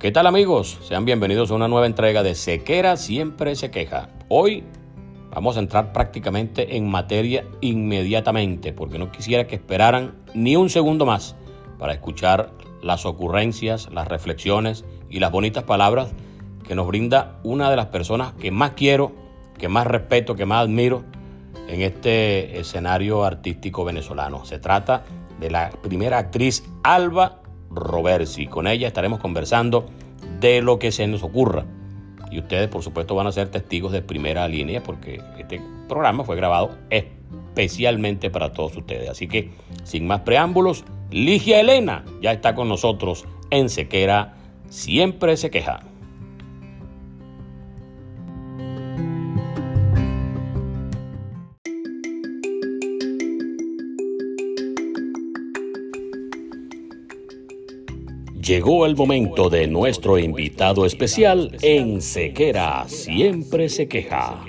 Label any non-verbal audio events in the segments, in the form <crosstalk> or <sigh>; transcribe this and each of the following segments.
¿Qué tal amigos? Sean bienvenidos a una nueva entrega de Sequera siempre se queja. Hoy vamos a entrar prácticamente en materia inmediatamente porque no quisiera que esperaran ni un segundo más para escuchar las ocurrencias, las reflexiones y las bonitas palabras que nos brinda una de las personas que más quiero, que más respeto, que más admiro en este escenario artístico venezolano. Se trata de la primera actriz Alba Roversi. Con ella estaremos conversando de lo que se nos ocurra. Y ustedes, por supuesto, van a ser testigos de primera línea porque este programa fue grabado especialmente para todos ustedes. Así que, sin más preámbulos, Ligia Elena ya está con nosotros en Sequera. Siempre se queja. Llegó el momento de nuestro invitado especial en Sequera Siempre se queja.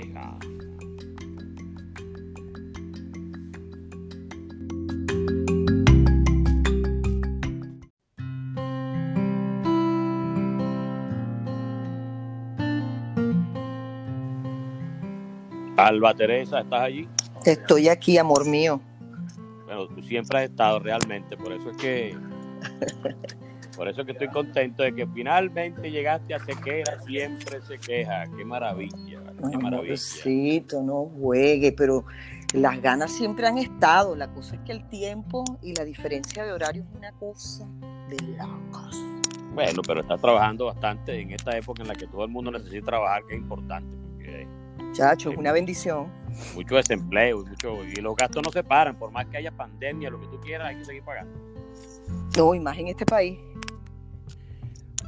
Alba Teresa, ¿estás allí? Estoy aquí, amor mío. Bueno, tú siempre has estado realmente, por eso es que <laughs> Por eso que estoy contento de que finalmente llegaste a Sequera, siempre se queja. Qué maravilla, qué maravilla. no juegue, pero las ganas siempre han estado. La cosa es que el tiempo y la diferencia de horario es una cosa de locos. Bueno, pero estás trabajando bastante en esta época en la que todo el mundo necesita trabajar, que es importante. Porque, Chacho, es una bendición. Mucho desempleo y, mucho, y los gastos no se paran. Por más que haya pandemia, lo que tú quieras, hay que seguir pagando. No, y más en este país.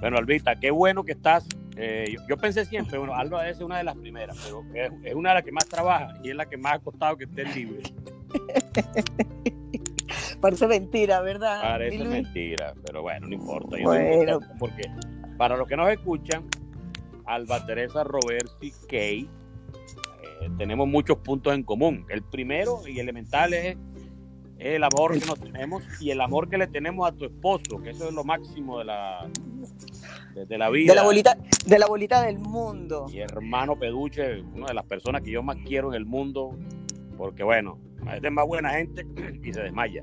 Bueno, Albita, qué bueno que estás. Eh, yo, pensé siempre, bueno, Alba es una de las primeras, pero es, una de las que más trabaja y es la que más ha costado que esté libre. <laughs> Parece mentira, ¿verdad? Parece mentira, pero bueno, no importa. bueno. porque para los que nos escuchan, Alba Teresa Roberti Kay, eh, tenemos muchos puntos en común. El primero y elemental es el amor que nos tenemos y el amor que le tenemos a tu esposo, que eso es lo máximo de la, de, la vida. De la bolita, de la bolita del mundo. Y hermano Peduche, una de las personas que yo más quiero en el mundo, porque bueno, es de más buena gente y se desmaya.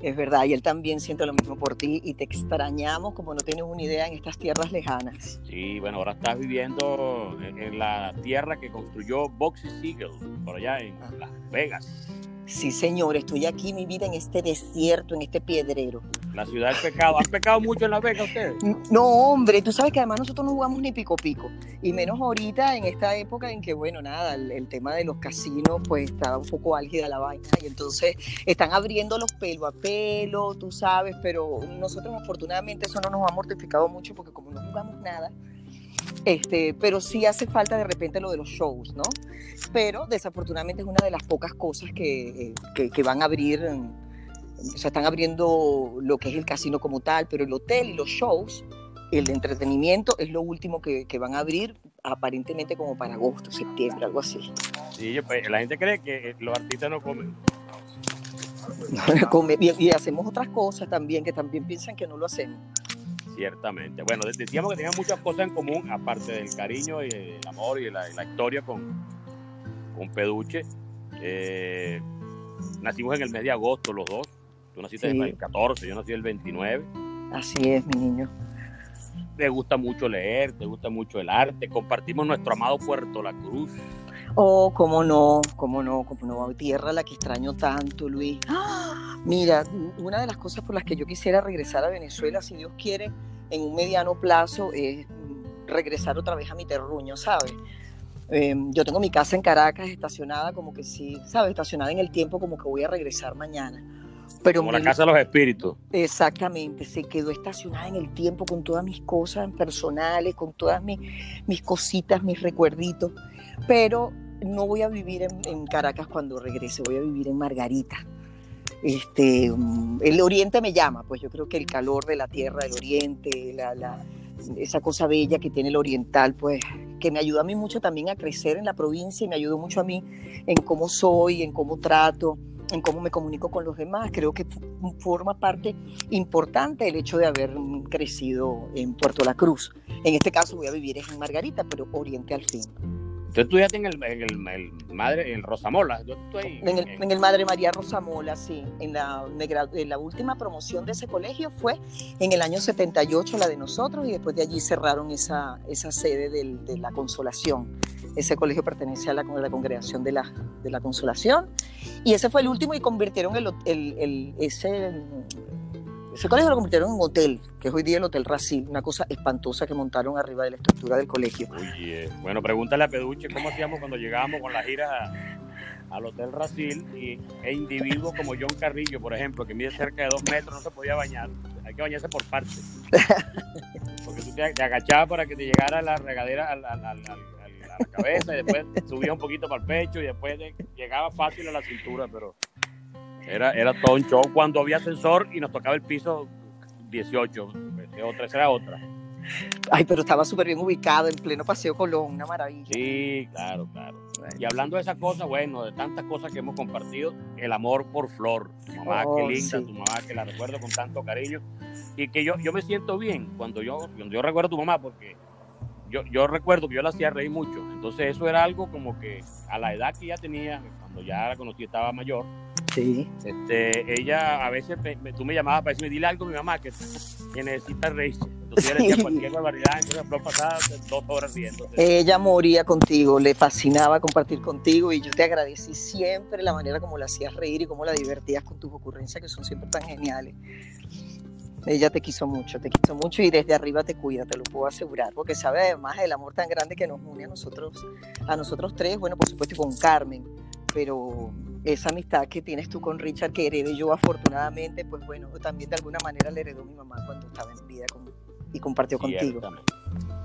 Es verdad, y él también siente lo mismo por ti y te extrañamos como no tienes una idea en estas tierras lejanas. Sí, bueno, ahora estás viviendo en, la tierra que construyó Boxy Siegel, por allá en Las Vegas. Sí, Señor, estoy aquí, mi vida, en este desierto, en este piedrero. La ciudad del pecado. ¿Han pecado mucho en La Vega ustedes? No, hombre, tú sabes que además nosotros no jugamos ni pico pico. Y menos ahorita, en esta época en que, bueno, nada, el, tema de los casinos, pues está un poco álgida la vaina. Y entonces están abriendo los pelo a pelo, tú sabes, pero nosotros afortunadamente eso no nos ha mortificado mucho porque como no jugamos nada, Este, pero sí hace falta de repente lo de los shows, ¿no? Pero desafortunadamente es una de las pocas cosas que, que, van a abrir, o sea, están abriendo lo que es el casino como tal, pero el hotel y los shows, el de entretenimiento es lo último que, que van a abrir aparentemente como para agosto, septiembre, algo así. Sí, pues, la gente cree que los artistas no comen. <laughs> y, hacemos otras cosas también que también piensan que no lo hacemos. Ciertamente. Bueno, decíamos que teníamos muchas cosas en común, aparte del cariño y el amor y la, historia con, con Peduche. Eh, nacimos en el mes de agosto los dos. Tú naciste en el 14, yo nací el 29. Así es, mi niño. Te gusta mucho leer, te gusta mucho el arte. Compartimos nuestro amado Puerto La Cruz. Oh, cómo no, cómo no, cómo no, tierra la que extraño tanto, Luis. ¡Ah! Mira, una de las cosas por las que yo quisiera regresar a Venezuela, si Dios quiere, en un mediano plazo, es regresar otra vez a mi terruño, ¿sabes? Em, yo tengo mi casa en Caracas estacionada como que sí, ¿sabes? Estacionada en el tiempo como que voy a regresar mañana. Pero como la casa de los espíritus. Exactamente, se quedó estacionada en el tiempo con todas mis cosas personales, con todas mis, mis cositas, mis recuerditos. Pero no voy a vivir en, Caracas cuando regrese, voy a vivir en Margarita. Este, mm, el oriente me llama, pues yo creo que el calor de la tierra del oriente, esa cosa bella que tiene el oriental, pues que me ayuda a mí mucho también a crecer en la provincia y me ayudó mucho a mí en cómo soy, en cómo trato, en cómo me comunico con los demás. Creo que forma parte importante el hecho de haber crecido en Puerto La Cruz. En este caso voy a vivir en Margarita, pero oriente al fin. Tú estudiaste en el, en el, Madre, en Rosamola. Yo estoy en, el, en, el, Madre María Rosamola, sí. En la, en la última promoción de ese colegio fue en el año 78, la de nosotros, y después de allí cerraron esa, esa sede del, de la Consolación. Ese colegio pertenece a la, la congregación de la, de la Consolación. Y ese fue el último y convirtieron el, el, ese ese colegio lo convirtieron en un hotel, que es hoy día el Hotel Racil, una cosa espantosa que montaron arriba de la estructura del colegio. Oye, bueno, pregúntale a Peduche cómo hacíamos cuando llegábamos con la gira al Hotel Racil y, e individuos como John Carrillo, por ejemplo, que mide cerca de dos metros, no se podía bañar. Hay que bañarse por partes. <laughs> Porque tú te, agachabas para que te llegara la regadera a la, cabeza y después subías un poquito para el pecho y después llegaba fácil a la cintura, pero era, era todo un show cuando había ascensor y nos tocaba el piso 18. Otra, esa era otra. Ay, pero estaba súper bien ubicado en pleno Paseo Colón, una maravilla. Sí, claro, claro. Y hablando de esas cosas, bueno, de tantas cosas que hemos compartido, el amor por Flor, tu mamá, qué oh, linda, tu mamá, que la recuerdo con tanto cariño. Y que yo, yo me siento bien cuando yo, cuando yo recuerdo a tu mamá, porque yo, yo recuerdo que yo la hacía reír mucho. Entonces eso era algo como que a la edad que ya tenía, cuando ya la conocí, estaba mayor, Sí. Este, ella a veces tú me llamabas para decirme, dile algo a mi mamá que, que necesita reírse. Entonces ella decía <laughs> cualquier barbaridad, entonces la pasada dos horas riendo. Ella moría contigo, le fascinaba compartir contigo y yo te agradecí siempre la manera como la hacías reír y cómo la divertías con tus ocurrencias que son siempre tan geniales. Ella te quiso mucho, te quiso mucho y desde arriba te cuida, te lo puedo asegurar, porque sabe además el amor tan grande que nos une a nosotros, a nosotros tres, bueno, por supuesto, y con Carmen, pero esa amistad que tienes tú con Richard, que heredé yo afortunadamente, pues bueno, también de alguna manera le heredó mi mamá cuando estaba en vida y compartió contigo.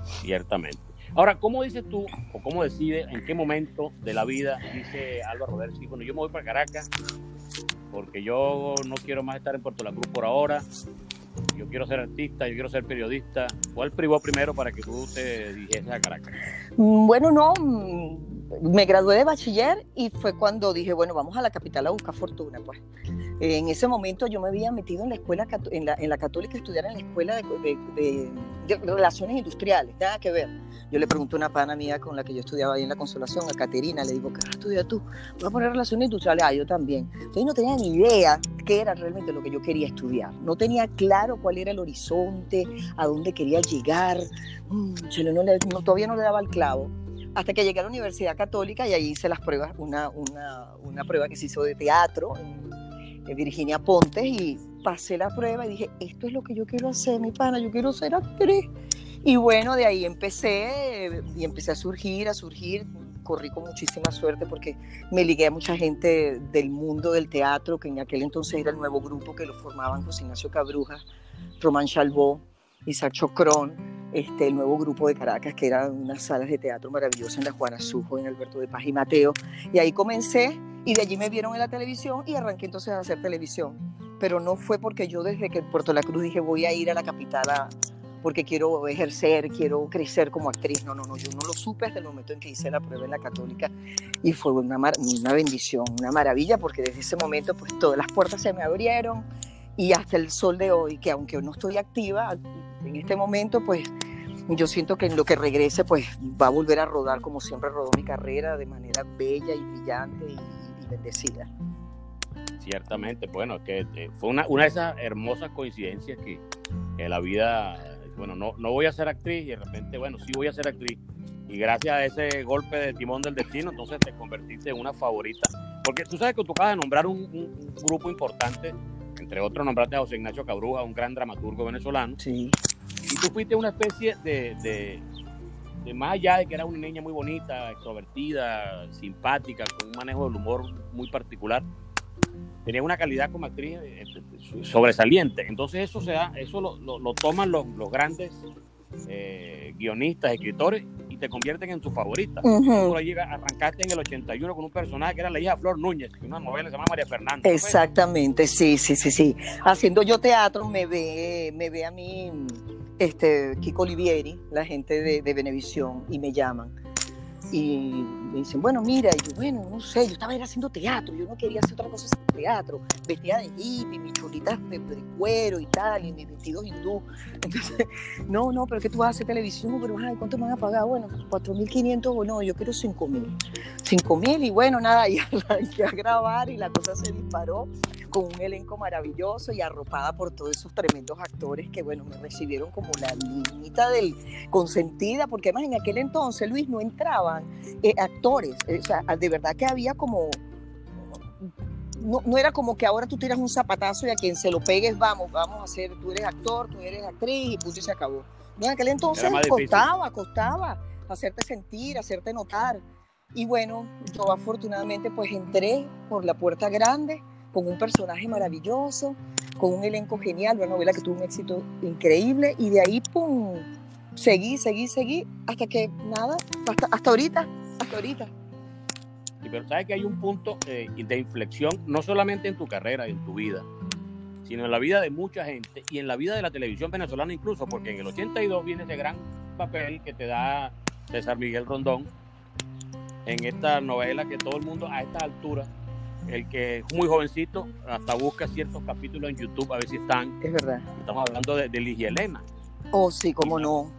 Ciertamente. Ahora, ¿cómo dices tú, o cómo decides, en qué momento de la vida dice Álvaro Roberto, bueno, yo me voy para Caracas, porque yo no quiero más estar en Puerto La Cruz por ahora, yo quiero ser artista, yo quiero ser periodista. ¿Cuál privó primero para que tú te dirigieses a Caracas? Mm, bueno, no, me gradué de bachiller y fue cuando dije, bueno, vamos a la capital a buscar fortuna, pues. En ese momento yo me había metido en la escuela, en la, en la católica, a estudiar en la escuela de, relaciones industriales, nada que ver. Yo le pregunté a una pana mía con la que yo estudiaba ahí en la Consolación, a Caterina, le digo, ¿qué has estudiado tú? Voy a poner relaciones industriales, ah, yo también. Entonces no tenía ni idea qué era realmente lo que yo quería estudiar. No tenía claro cuál era el horizonte, a dónde quería llegar. Mm, no, todavía no le daba el clavo hasta que llegué a la Universidad Católica y ahí hice las pruebas, una, una, una prueba que se hizo de teatro, Virginia Pontes y pasé la prueba y dije, esto es lo que yo quiero hacer, mi pana, yo quiero ser actriz. Y bueno, de ahí empecé y empecé a surgir, a surgir. Corrí con muchísima suerte porque me ligué a mucha gente del mundo del teatro, que en aquel entonces era el nuevo grupo que lo formaban José Ignacio Cabruja, Román Chalbó, Isaac Chocrón, este, el nuevo grupo de Caracas, que eran unas salas de teatro maravillosas en la Juana Sujo, en Alberto de Paz y Mateo. Y ahí comencé y de allí me vieron en la televisión y arranqué entonces a hacer televisión. Pero no fue porque yo desde que en Puerto La Cruz dije voy a ir a la capital a, porque quiero ejercer, quiero crecer como actriz. No, no, no, yo no lo supe hasta el momento en que hice la prueba en la católica y fue una, una bendición, una maravilla, porque desde ese momento pues todas las puertas se me abrieron y hasta el sol de hoy, que aunque no estoy activa en este momento, pues yo siento que en lo que regrese pues va a volver a rodar como siempre rodó mi carrera de manera bella y brillante y, bendecida. Ciertamente, bueno, que eh, fue una, una de esas hermosas coincidencias que, que la vida bueno, no, no voy a ser actriz y de repente, bueno, sí voy a ser actriz. Y gracias a ese golpe de timón del destino, entonces te convertiste en una favorita. Porque tú sabes que tú acabas de nombrar un, grupo importante, entre otros nombraste a José Ignacio Cabruja, un gran dramaturgo venezolano. Sí. Y tú fuiste una especie de, de, de, más allá de que era una niña muy bonita, extrovertida, simpática, con un manejo del humor muy particular, tenía una calidad como actriz eh, eh, sobresaliente. Entonces eso, se eso lo, lo, toman los, los grandes eh, guionistas, escritores y te convierten en tu favorita. Tú arrancaste en el 81 con un personaje que era la hija Flor Núñez, una novela se llama María Fernanda. Exactamente, sí, sí, sí, sí. Haciendo yo teatro me ve, me ve a mí este, Kiko Olivieri, la gente de, de Venevisión, y me llaman y me dicen, bueno, mira, y yo, bueno, no sé, yo estaba haciendo teatro, yo no quería hacer otra cosa que teatro, vestida de hippie, mis chulitas de, cuero y tal, y mis vestidos hindú. <laughs> Entonces, no, no, pero que tú vas a hacer televisión, pero ay, ¿cuánto me van a pagar? Bueno, 4.500 o no, yo quiero 5.000. 5.000 y bueno, nada, <laughs> y arranqué a grabar y la cosa se disparó con un elenco maravilloso y arropada por todos esos tremendos actores que, bueno, me recibieron como la niñita del consentida, porque además en aquel entonces, Luis, no entraban eh, actores, eh, o sea, de verdad que había como... No, no, era como que ahora tú tiras un zapatazo y a quien se lo pegues, vamos, vamos a hacer, tú eres actor, tú eres actriz y punto y se acabó. en aquel entonces costaba, costaba hacerte sentir, hacerte notar. Y bueno, yo afortunadamente pues entré por la puerta grande, con un personaje maravilloso, con un elenco genial, una novela que tuvo un éxito increíble y de ahí, pum, seguí, seguí, seguí, hasta que nada, hasta, hasta ahorita, hasta ahorita. Y pero sabes que hay un punto eh, de inflexión, no solamente en tu carrera y en tu vida, sino en la vida de mucha gente y en la vida de la televisión venezolana incluso, porque en el 82 viene ese gran papel que te da César Miguel Rondón en esta novela que todo el mundo a esta altura el que es muy jovencito, hasta busca ciertos capítulos en YouTube a ver si están. Es verdad. Estamos hablando de, de Ligia Elena. Oh, sí, cómo no.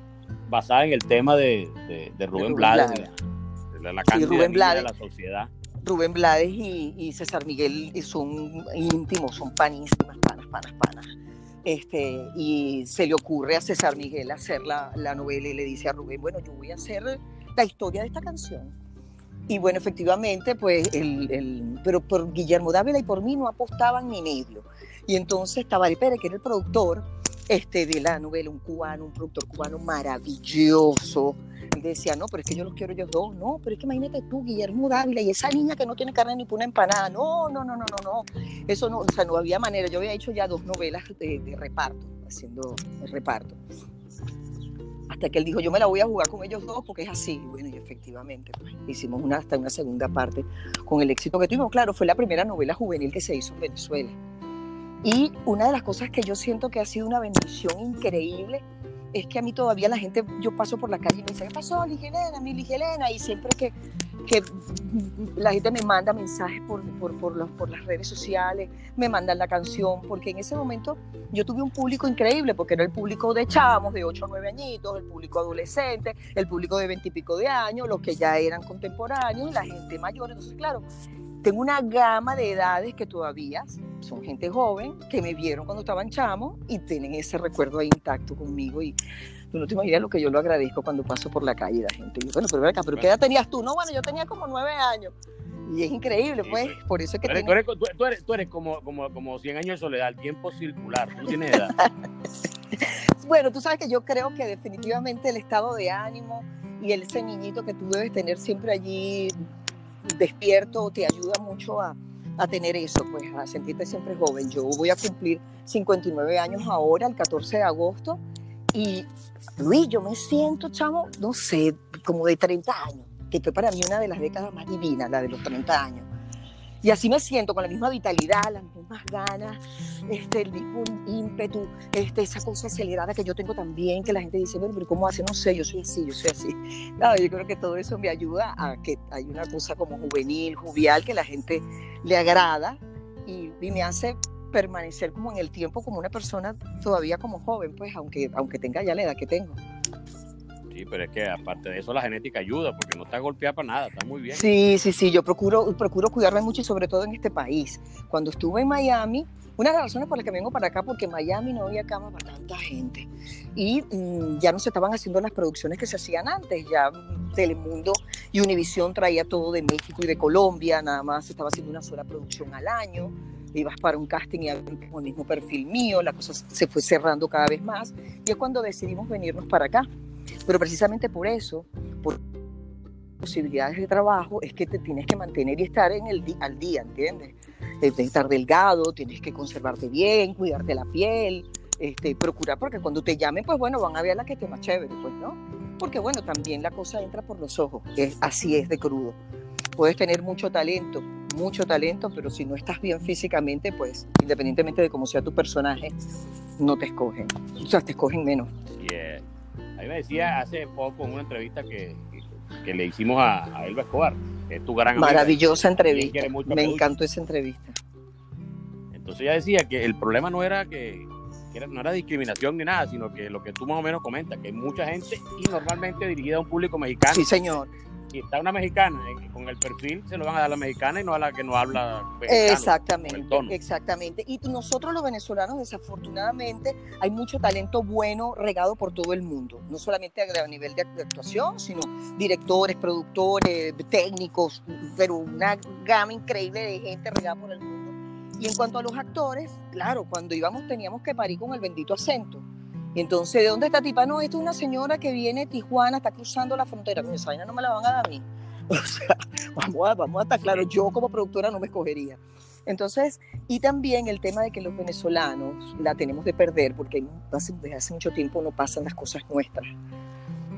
Basada en el tema de, de, Rubén, Blades, de la, sí, Rubén Blades, de la sociedad. Rubén Blades y, y, César Miguel son íntimos, son panísimas, panas, panas, panas. Este, y se le ocurre a César Miguel hacer la, la novela y le dice a Rubén, bueno, yo voy a hacer la historia de esta canción y bueno, efectivamente, pues, el, pero por Guillermo Dávila y por mí no apostaban ni medio. Y entonces Tabaré Pérez, que era el productor este, de la novela, un cubano, un productor cubano maravilloso, decía, no, pero es que yo los quiero ellos dos. No, pero es que imagínate tú, Guillermo Dávila, y esa niña que no tiene carne ni una empanada. No, no, no, no, no, no. Eso no, o sea, no había manera. Yo había hecho ya dos novelas de, de reparto, haciendo el reparto hasta que él dijo, yo me la voy a jugar con ellos dos porque es así. Bueno, y efectivamente, pues, hicimos una, hasta una segunda parte con el éxito que tuvimos. Claro, fue la primera novela juvenil que se hizo en Venezuela. Y una de las cosas que yo siento que ha sido una bendición increíble es que a mí todavía la gente, yo paso por la calle y me dice, ¿qué pasó, Ligelena, mi Ligelena? Y siempre que que la gente me manda mensajes por, por, por, los, por las redes sociales, me mandan la canción, porque en ese momento yo tuve un público increíble, porque era el público de chamos de 8 o 9 añitos, el público adolescente, el público de 20 y pico de años, los que ya eran contemporáneos, la gente mayor. Entonces, claro, tengo una gama de edades que todavía son gente joven, que me vieron cuando estaban chamos y tienen ese recuerdo ahí intacto conmigo. Y Tú no te imaginas lo que yo lo agradezco cuando paso por la calle la gente. bueno, pero acá, ¿pero qué edad tenías tú? No, bueno, yo tenía como nueve años. Y es increíble, pues, por eso es que... Tú eres, tú eres, tú eres, como, como, como 100 años de soledad, el tiempo circular, tú tienes edad. <laughs> bueno, tú sabes que yo creo que definitivamente el estado de ánimo y ese niñito que tú debes tener siempre allí despierto te ayuda mucho a, a tener eso, pues a sentirte siempre joven. Yo voy a cumplir 59 años ahora, el 14 de agosto, Y Luis, yo me siento, chamo, no sé, como de 30 años, que fue para mí una de las décadas más divinas, la de los 30 años. Y así me siento, con la misma vitalidad, las mismas ganas, este, el mismo ímpetu, este, esa cosa acelerada que yo tengo también, que la gente dice, pero ¿cómo hace? No sé, yo soy así, yo soy así. yo creo que todo eso me ayuda a que hay una cosa como juvenil, jovial, que la gente le agrada y, y me hace permanecer como en el tiempo como una persona todavía como joven, pues aunque, aunque tenga ya la edad que tengo. Sí, pero es que aparte de eso la genética ayuda porque no está golpeada para nada, está muy bien. Sí, sí, sí, yo procuro, procuro cuidarme mucho y sobre todo en este país. Cuando estuve en Miami, una de las razones por las que vengo para acá, porque en Miami no había cama para tanta gente. Y mm, ya no se estaban haciendo las producciones que se hacían antes. Ya Telemundo y Univisión traía todo de México y de Colombia, nada más se estaba haciendo una sola producción al año. Ibas para un casting y el mismo perfil mío, la cosa se fue cerrando cada vez más. Y es cuando decidimos venirnos para acá. Pero precisamente por eso, por posibilidades de trabajo, es que te tienes que mantener y estar en el al día, ¿entiendes? De estar delgado, tienes que conservarte bien, cuidarte la piel, este, procurar, porque cuando te llamen, pues bueno, van a ver la que esté más chévere, pues, ¿no? Porque bueno, también la cosa entra por los ojos, es, así es de crudo. Puedes tener mucho talento, mucho talento, pero si no estás bien físicamente, pues independientemente de cómo sea tu personaje, no te escogen. O sea, te escogen menos. Me decía hace poco en una entrevista que, que, le hicimos a, a, Elba Escobar, que es tu gran amiga. Maravillosa entrevista. Me encantó esa entrevista. Entonces ella decía que el problema no era que, que era, no era discriminación ni nada, sino que lo que tú más o menos comentas, que hay mucha gente y normalmente dirigida a un público mexicano. Sí, señor si está una mexicana eh, con el perfil, se lo van a dar a la mexicana y no a la que no habla mexicano, Exactamente, exactamente. Y nosotros los venezolanos, desafortunadamente, hay mucho talento bueno regado por todo el mundo, no solamente a nivel de actuación, sino directores, productores, técnicos, pero una gama increíble de gente regada por el mundo. Y en cuanto a los actores, claro, cuando íbamos teníamos que parir con el bendito acento entonces, ¿de dónde está tipa? No, esta es una señora que viene de Tijuana, está cruzando la frontera. Esa vaina no me la van a dar a mí. <laughs> O sea, vamos a, vamos a estar claros, yo como productora no me escogería. Entonces, y también el tema de que los venezolanos la tenemos de perder, porque desde hace mucho tiempo no pasan las cosas nuestras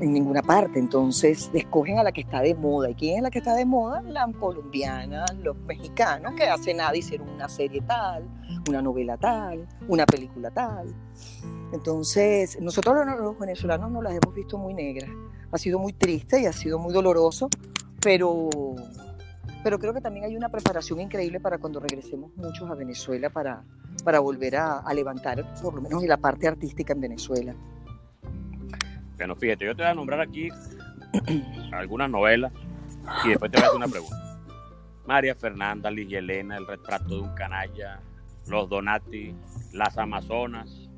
en ninguna parte. Entonces, escogen a la que está de moda. ¿Y quién es la que está de moda? La colombiana, los mexicanos, que hace nada hicieron una serie tal, una novela tal, una película tal. Entonces, nosotros los venezolanos nos las hemos visto muy negras. Ha sido muy triste y ha sido muy doloroso, pero, pero creo que también hay una preparación increíble para cuando regresemos muchos a Venezuela para, para volver a, a levantar por lo menos la parte artística en Venezuela. Bueno, fíjate, yo te voy a nombrar aquí <clears throat> algunas novelas y después te voy a hacer una pregunta. María Fernanda, Ligia Elena, El retrato de un canalla, Los Donati, Las Amazonas,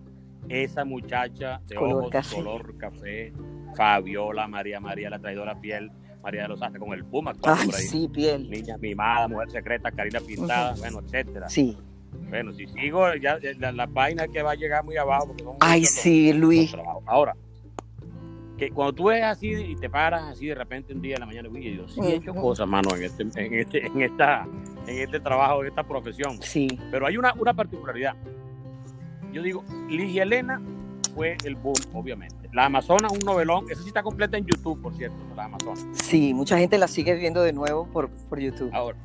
esa muchacha de ojos color café, Fabiola, María María, la traidora piel, María de los Ángeles con el Puma. Ay, sí, piel. Niña mimada, mujer secreta, Karina Pintada, bueno, etcétera. Sí. Bueno, si sigo, ya la, la, página que va a llegar muy abajo. Porque Ay, sí, Luis. Ahora, que cuando tú ves así y te paras así de repente un día en la mañana, uy, yo sí he hecho cosas, mano, en este, en este, en esta, en este trabajo, en esta profesión. Sí. Pero hay una, una particularidad yo digo, Ligia Elena fue el boom, obviamente. La Amazona, un novelón, esa sí está completa en YouTube, por cierto, la Amazona. Sí, mucha gente la sigue viendo de nuevo por, por YouTube. Ahora,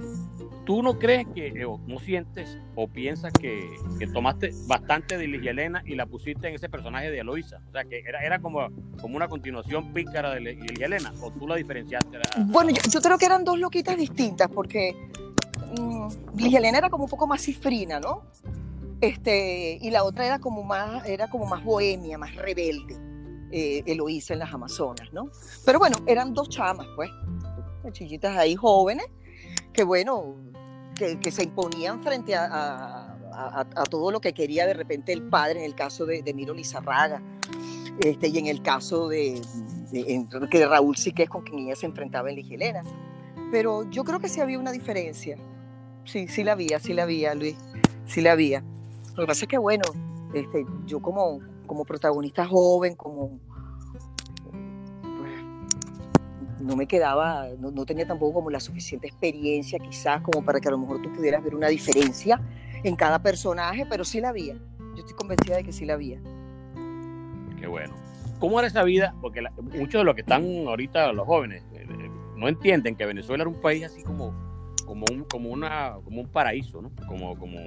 ¿tú no crees que, o no sientes o piensas que, que, tomaste bastante de Ligia Elena y la pusiste en ese personaje de Eloisa? O sea, que era, era como, como una continuación pícara de Ligia Elena, o tú la diferenciaste. Bueno, yo, yo, creo que eran dos loquitas distintas, porque mmm, Ligia Elena era como un poco más cifrina, ¿no? Este, y la otra era como más, era como más bohemia, más rebelde, eh, Eloísa en las Amazonas, ¿no? Pero bueno, eran dos chamas, pues, chillitas ahí jóvenes, que bueno, que, que se imponían frente a, todo lo que quería de repente el padre, en el caso de, Miro Lizarraga, este, y en el caso de, de, Raúl Siqués, con quien ella se enfrentaba en Ligelena. Pero yo creo que sí había una diferencia. Sí, sí la había, sí la había, Luis, sí la había. Lo que pasa es que, bueno, este, yo como, como protagonista joven, como pues, no me quedaba, no, no, tenía tampoco como la suficiente experiencia quizás como para que a lo mejor tú pudieras ver una diferencia en cada personaje, pero sí la había. Yo estoy convencida de que sí la había. Qué bueno. ¿Cómo era esa vida? Porque muchos de los que están ahorita, los jóvenes, eh, eh, no entienden que Venezuela era un país así como, como, un, como, una, como un paraíso, ¿no? Como, como,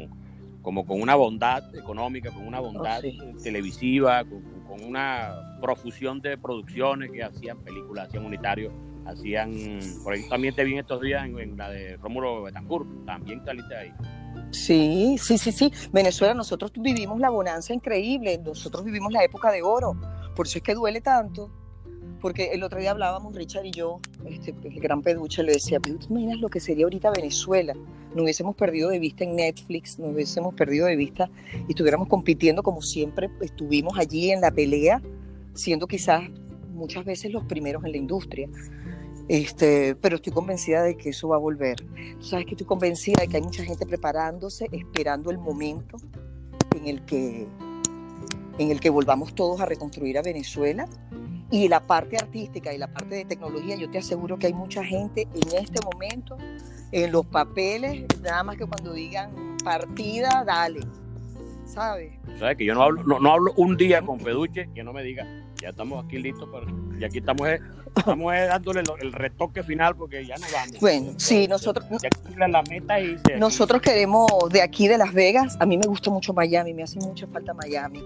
como con una bondad económica, con una bondad oh, televisiva, con, una profusión de producciones que hacían películas, hacían unitarios, hacían, por ahí también te vi estos días en, la de Rómulo Betancourt, también saliste ahí. Sí, sí, sí, sí. Venezuela, nosotros vivimos la bonanza increíble, nosotros vivimos la época de oro, por eso es que duele tanto, porque el otro día hablábamos, Richard y yo, este, el gran peduche, le decía, pero tú imaginas lo que sería ahorita Venezuela, no hubiésemos perdido de vista en Netflix, no hubiésemos perdido de vista y estuviéramos compitiendo como siempre estuvimos allí en la pelea, siendo quizás muchas veces los primeros en la industria. Este, pero estoy convencida de que eso va a volver. Tú sabes que estoy convencida de que hay mucha gente preparándose, esperando el momento en el que, en el que volvamos todos a reconstruir a Venezuela. Y la parte artística y la parte de tecnología, yo te aseguro que hay mucha gente en este momento en los papeles, nada más que cuando digan partida, dale. ¿Sabes? ¿Sabes? Que yo no hablo, no, hablo un día con Peduche que no me diga, ya estamos aquí listos, para, y aquí estamos eh, Estamos dándole el retoque final porque ya no vamos. Bueno, sí, nosotros. la meta y nosotros queremos de aquí de Las Vegas. A mí me gusta mucho Miami, me hace mucha falta Miami.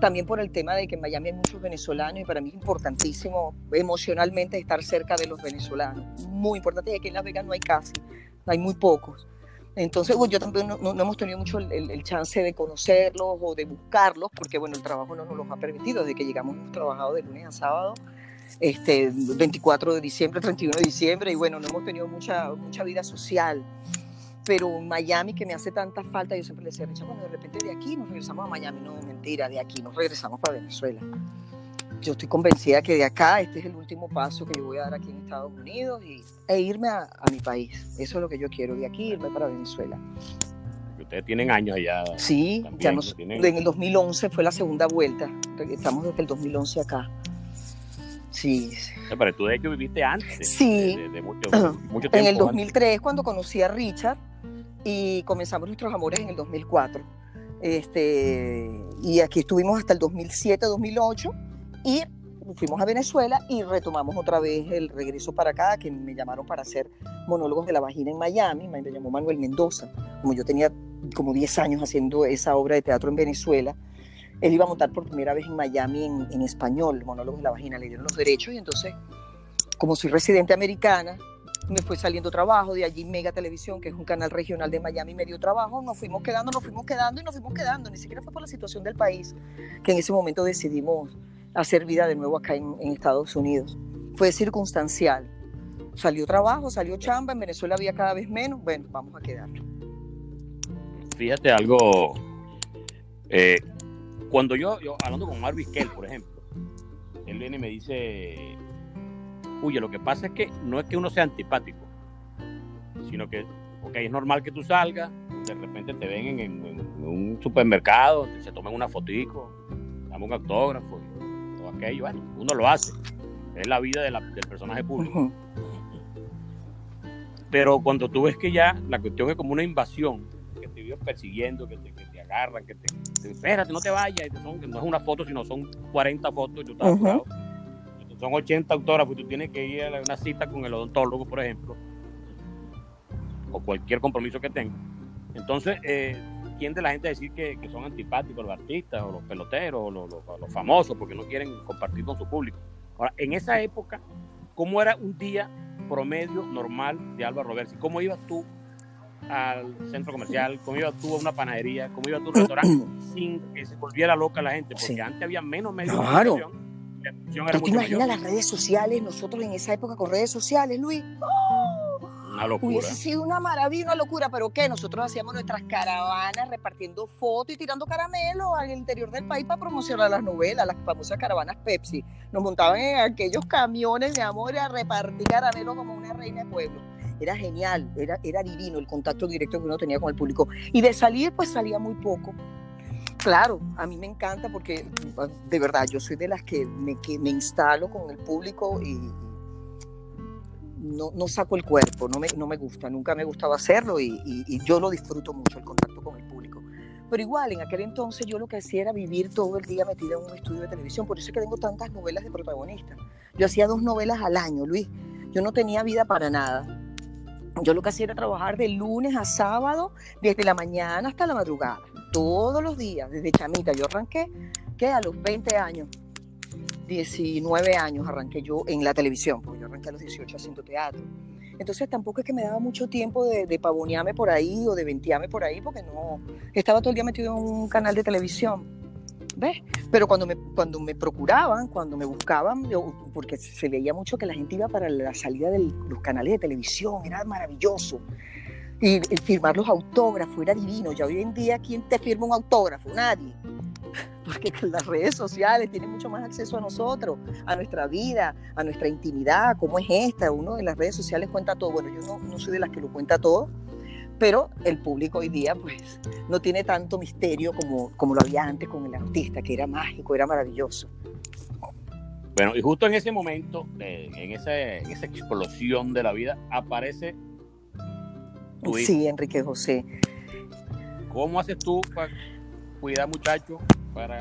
También por el tema de que en Miami hay muchos venezolanos y para mí es importantísimo emocionalmente estar cerca de los venezolanos. Muy importante. Y aquí en Las Vegas no hay casi, hay muy pocos. Entonces, bueno, yo también no, no, hemos tenido mucho el, el, chance de conocerlos o de buscarlos, porque bueno, el trabajo no nos los ha permitido. Desde que llegamos hemos trabajado de lunes a sábado este, 24 de diciembre, 31 de diciembre, y bueno, no hemos tenido mucha, mucha vida social. Pero Miami, que me hace tanta falta, yo siempre le decía, bueno, de repente de aquí nos regresamos a Miami. No, mentira, de aquí nos regresamos para Venezuela. Yo estoy convencida que de acá este es el último paso que yo voy a dar aquí en Estados Unidos y, e irme a, mi país. Eso es lo que yo quiero, de aquí irme para Venezuela. Ustedes tienen años allá. Sí, ya nos, en el 2011 fue la segunda vuelta. Estamos desde el 2011 acá. Sí. Pero tú de hecho viviste antes. Sí. De, mucho, tiempo. En el 2003, cuando conocí a Richard y comenzamos nuestros amores en el 2004. Este, y aquí estuvimos hasta el 2007, 2008 y fuimos a Venezuela y retomamos otra vez el regreso para acá, que me llamaron para hacer monólogos de la vagina en Miami, me llamó Manuel Mendoza, como yo tenía como 10 años haciendo esa obra de teatro en Venezuela, él iba a montar por primera vez en Miami en, en español, monólogo de la vagina, le dieron los derechos y entonces, como soy residente americana, me fue saliendo trabajo, de allí Mega Televisión, que es un canal regional de Miami, me dio trabajo, nos fuimos quedando, nos fuimos quedando y nos fuimos quedando, ni siquiera fue por la situación del país, que en ese momento decidimos hacer vida de nuevo acá en, en Estados Unidos. Fue circunstancial. Salió trabajo, salió chamba, en Venezuela había cada vez menos, bueno, vamos a quedarnos. Fíjate algo, eh, cuando yo, yo hablando con Marvis Kell, por ejemplo, él viene y me dice, oye, lo que pasa es que no es que uno sea antipático, sino que, ok, es normal que tú salgas, de repente te ven en, un supermercado, se toman una fotico, dan un autógrafo, o aquello, bueno, uno lo hace, es la vida del personaje público. Pero cuando tú ves que ya la cuestión es como una invasión, que te viven persiguiendo, que te, que te agarran, que te, espérate, no te vayas, no es una foto, sino son 40 fotos, yo estaba son 80 autógrafos y tú tienes que ir a una cita con el odontólogo, por ejemplo, o cualquier compromiso que tenga. Entonces, eh, tiende la gente a decir que, son antipáticos los artistas, o los peloteros, o los, los, famosos, porque no quieren compartir con su público. Ahora, en esa época, ¿cómo era un día promedio normal de Álvaro Roberts? ¿Cómo ibas tú al centro comercial, cómo iba tú a una panadería, cómo iba tú a un restaurante, <clears throat> sin que se volviera loca la gente, porque antes había menos medios claro. de comunicación. ¿Tú te imaginas las redes sociales, nosotros en esa época con redes sociales, Luis? Una locura. Hubiese sido una maravilla, una locura, pero ¿qué? Nosotros hacíamos nuestras caravanas repartiendo fotos y tirando caramelos al interior del país para promocionar las novelas, las famosas caravanas Pepsi. Nos montaban en aquellos camiones de amor a repartir caramelos como una reina de pueblo era genial, era, era divino el contacto directo que uno tenía con el público. Y de salir, pues salía muy poco. Claro, a mí me encanta porque de verdad yo soy de las que me, que me instalo con el público y no, no saco el cuerpo, no me, no me gusta, nunca me gustaba hacerlo y, y, yo lo disfruto mucho, el contacto con el público. Pero igual, en aquel entonces yo lo que hacía era vivir todo el día metida en un estudio de televisión. Por eso es que tengo tantas novelas de protagonista. Yo hacía dos novelas al año, Luis. Yo no tenía vida para nada. Yo lo que hacía era trabajar de lunes a sábado, desde la mañana hasta la madrugada, todos los días, desde chamita. Yo arranqué, ¿qué? A los 20 años, 19 años arranqué yo en la televisión, porque yo arranqué a los 18 haciendo teatro. Entonces tampoco es que me daba mucho tiempo de, de pavonearme por ahí o de ventearme por ahí, porque no, estaba todo el día metido en un canal de televisión. ¿Ves? Pero cuando me, cuando me procuraban, cuando me buscaban, yo, porque se veía mucho que la gente iba para la salida de los canales de televisión, era maravilloso. Y firmar los autógrafos era divino. Ya hoy en día, ¿quién te firma un autógrafo? Nadie. <laughs> Porque las redes sociales tienen mucho más acceso a nosotros, a nuestra vida, a nuestra intimidad, cómo es esta. Uno de las redes sociales cuenta todo. Bueno, yo no, no soy de las que lo cuenta todo, pero el público hoy día pues no tiene tanto misterio como, como lo había antes con el artista, que era mágico, era maravilloso. Bueno, y justo en ese momento, eh, en, ese, en esa explosión de la vida, aparece tu hijo. Sí, Enrique José. ¿Cómo haces tú para cuidar muchachos, para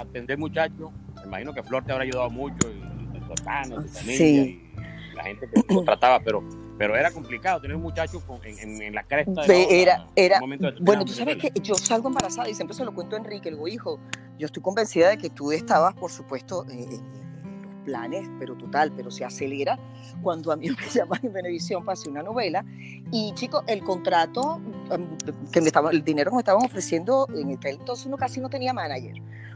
atender muchachos? Me imagino que Flor te habrá ayudado mucho, y tu hermano, tu familia, Sí. y la gente que lo trataba, pero, pero era complicado tener un muchacho con- en, la cresta de la era, era, bueno, tú sabes que yo salgo embarazada y siempre se lo cuento a Enrique, digo, hijo, yo estoy convencida de que tú estabas, por supuesto, eh, planes, pero total, pero se acelera cuando a mí <laughs> me llaman en Venevisión para hacer una novela. Y chicos, el contrato, em, que me estaba, el dinero que me estaban ofreciendo, en aquel entonces uno casi no tenía manager.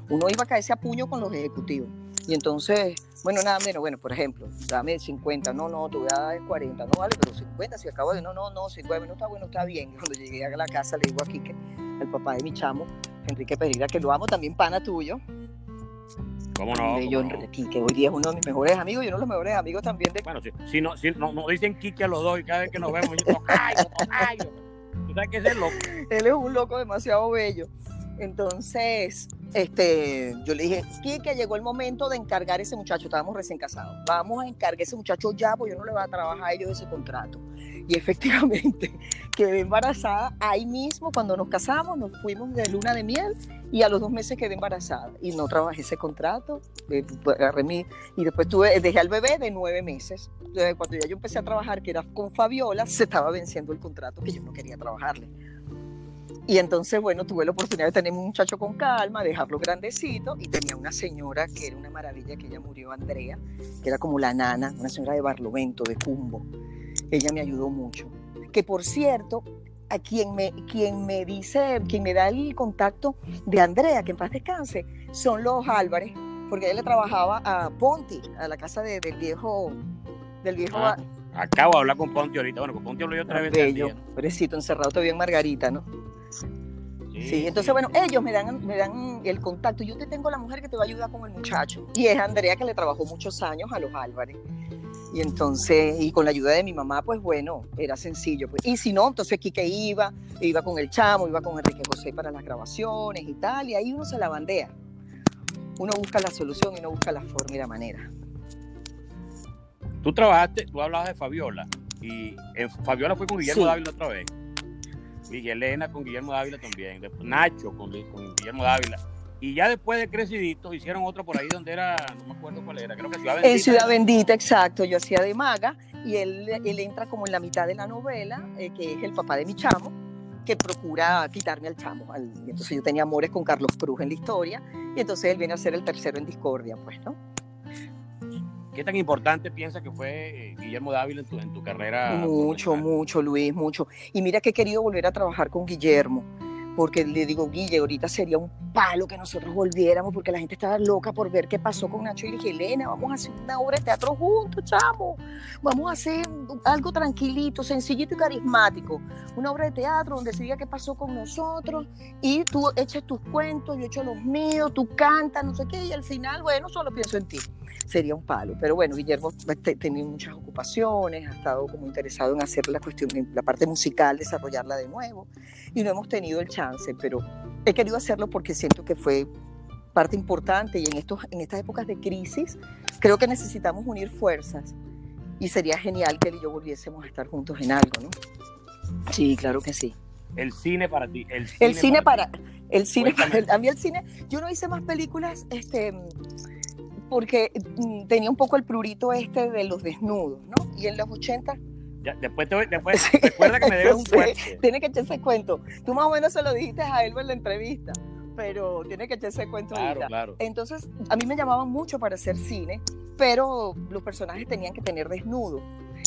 Uno iba a caerse a puño con los ejecutivos. Y entonces, bueno, nada menos, bueno, por ejemplo, dame 50, no, no, te voy a dar 40, no vale, pero 50, si acabo de, no, no, no, 50, no está bueno, está bien. <laughs> Cuando llegué a la casa le digo a Quique, al papá de mi chamo, Enrique Pereira, que lo amo, también pana tuyo. ¿Cómo no? de yo, ¿Cómo no? Quique, hoy día es uno de mis mejores amigos y uno de los mejores amigos también de... Bueno, si, si no, si no, nos dicen Kiki a los dos y cada vez que nos vemos, yo tocayo, tocayo. Tú sabes que es loco. Él es un loco demasiado bello. Entonces, este, yo le dije, Quique, llegó el momento de encargar ese muchacho, estábamos recién casados, vamos a encargar ese muchacho ya, porque yo no le voy a trabajar a ellos ese contrato. Y efectivamente, <laughs> quedé embarazada ahí mismo, cuando nos casamos, nos fuimos de luna de miel y a los dos meses quedé embarazada y no trabajé ese contrato, eh, pues, agarré y después tuve, dejé al bebé de nueve meses. Entonces, cuando ya yo empecé a trabajar, que era con Fabiola, se estaba venciendo el contrato que yo no quería trabajarle. Y entonces, bueno, tuve la oportunidad de tener un muchacho con calma, dejarlo grandecito, y tenía una señora que era una maravilla, que ella murió, Andrea, que era como la nana, una señora de Barlovento, de Cumbo. Ella me ayudó mucho. Que por cierto, a quien me, quien me dice, quien me da el contacto de Andrea, que en paz descanse, son los Álvarez, porque ella le trabajaba a Ponti, a la casa de- del viejo, del viejo Ah, acabo de hablar con Ponti ahorita. Bueno, con Ponti hablo yo veces al bello, pobrecito, encerrado todavía en Margarita, ¿no? Sí, entonces, bueno, ellos me dan, me dan el contacto. Yo te tengo la mujer que te va a ayudar con el muchacho. Y es Andrea que le trabajó muchos años a los Álvarez. Y entonces, y con la ayuda de mi mamá, pues bueno, era sencillo. Pues. Y si no, entonces Quique iba, iba con el chamo, iba con Enrique José para las grabaciones y tal. Y ahí uno se la bandea. Uno busca la solución y uno busca la forma y la manera. Tú trabajaste, tú hablabas de Fabiola. Y eh, Fabiola fue con Guillermo Sí. Dávila otra vez. Y Elena con Guillermo Dávila también. Después Nacho con, con Guillermo Dávila. Y ya después de Crecidito hicieron otro por ahí donde era, no me acuerdo cuál era, creo que Ciudad Bendita. En Ciudad Bendita, exacto, yo hacía de maga y él, él entra como en la mitad de la novela, eh, que es el papá de mi chamo, que procura quitarme al chamo. al- y entonces yo tenía amores con Carlos Cruz en la historia y entonces él viene a ser el tercero en Discordia, pues, ¿no? ¿Qué tan importante piensas que fue eh, Guillermo Dávila en tu, en tu carrera? Mucho, mucho, Luis, mucho. Y mira que he querido volver a trabajar con Guillermo, porque le digo, Guille, ahorita sería un palo que nosotros volviéramos, porque la gente estaba loca por ver qué pasó con Nacho y le dije, Elena, vamos a hacer una obra de teatro juntos, chamo. Vamos a hacer algo tranquilito, sencillito y carismático. Una obra de teatro donde se diga qué pasó con nosotros y tú eches tus cuentos, yo echo los míos, tú cantas, no sé qué, y al final, bueno, solo pienso en ti sería un palo. Pero bueno, Guillermo ha tenido muchas ocupaciones, ha estado como interesado en hacer la cuestión, la parte musical, desarrollarla de nuevo, y no hemos tenido el chance, pero he querido hacerlo porque siento que fue parte importante y en, estos, en estas épocas de crisis creo que necesitamos unir fuerzas y sería genial que él y yo volviésemos a estar juntos en algo, ¿no? Sí, claro que sí. El cine para ti. El cine, El cine para, ti. El cine, a mí el cine, yo no hice más películas, este, porque mm, tenía un poco el prurito este de los desnudos, ¿no? Y en los 80 ya, después, te, después recuerda que me debes un <laughs> cuento. Tiene que echarse cuento. Tú más o menos se lo dijiste a él en la entrevista, pero tiene que echarse cuento claro, Claro. Entonces, a mí me llamaban mucho para hacer cine, pero los personajes tenían que tener desnudo.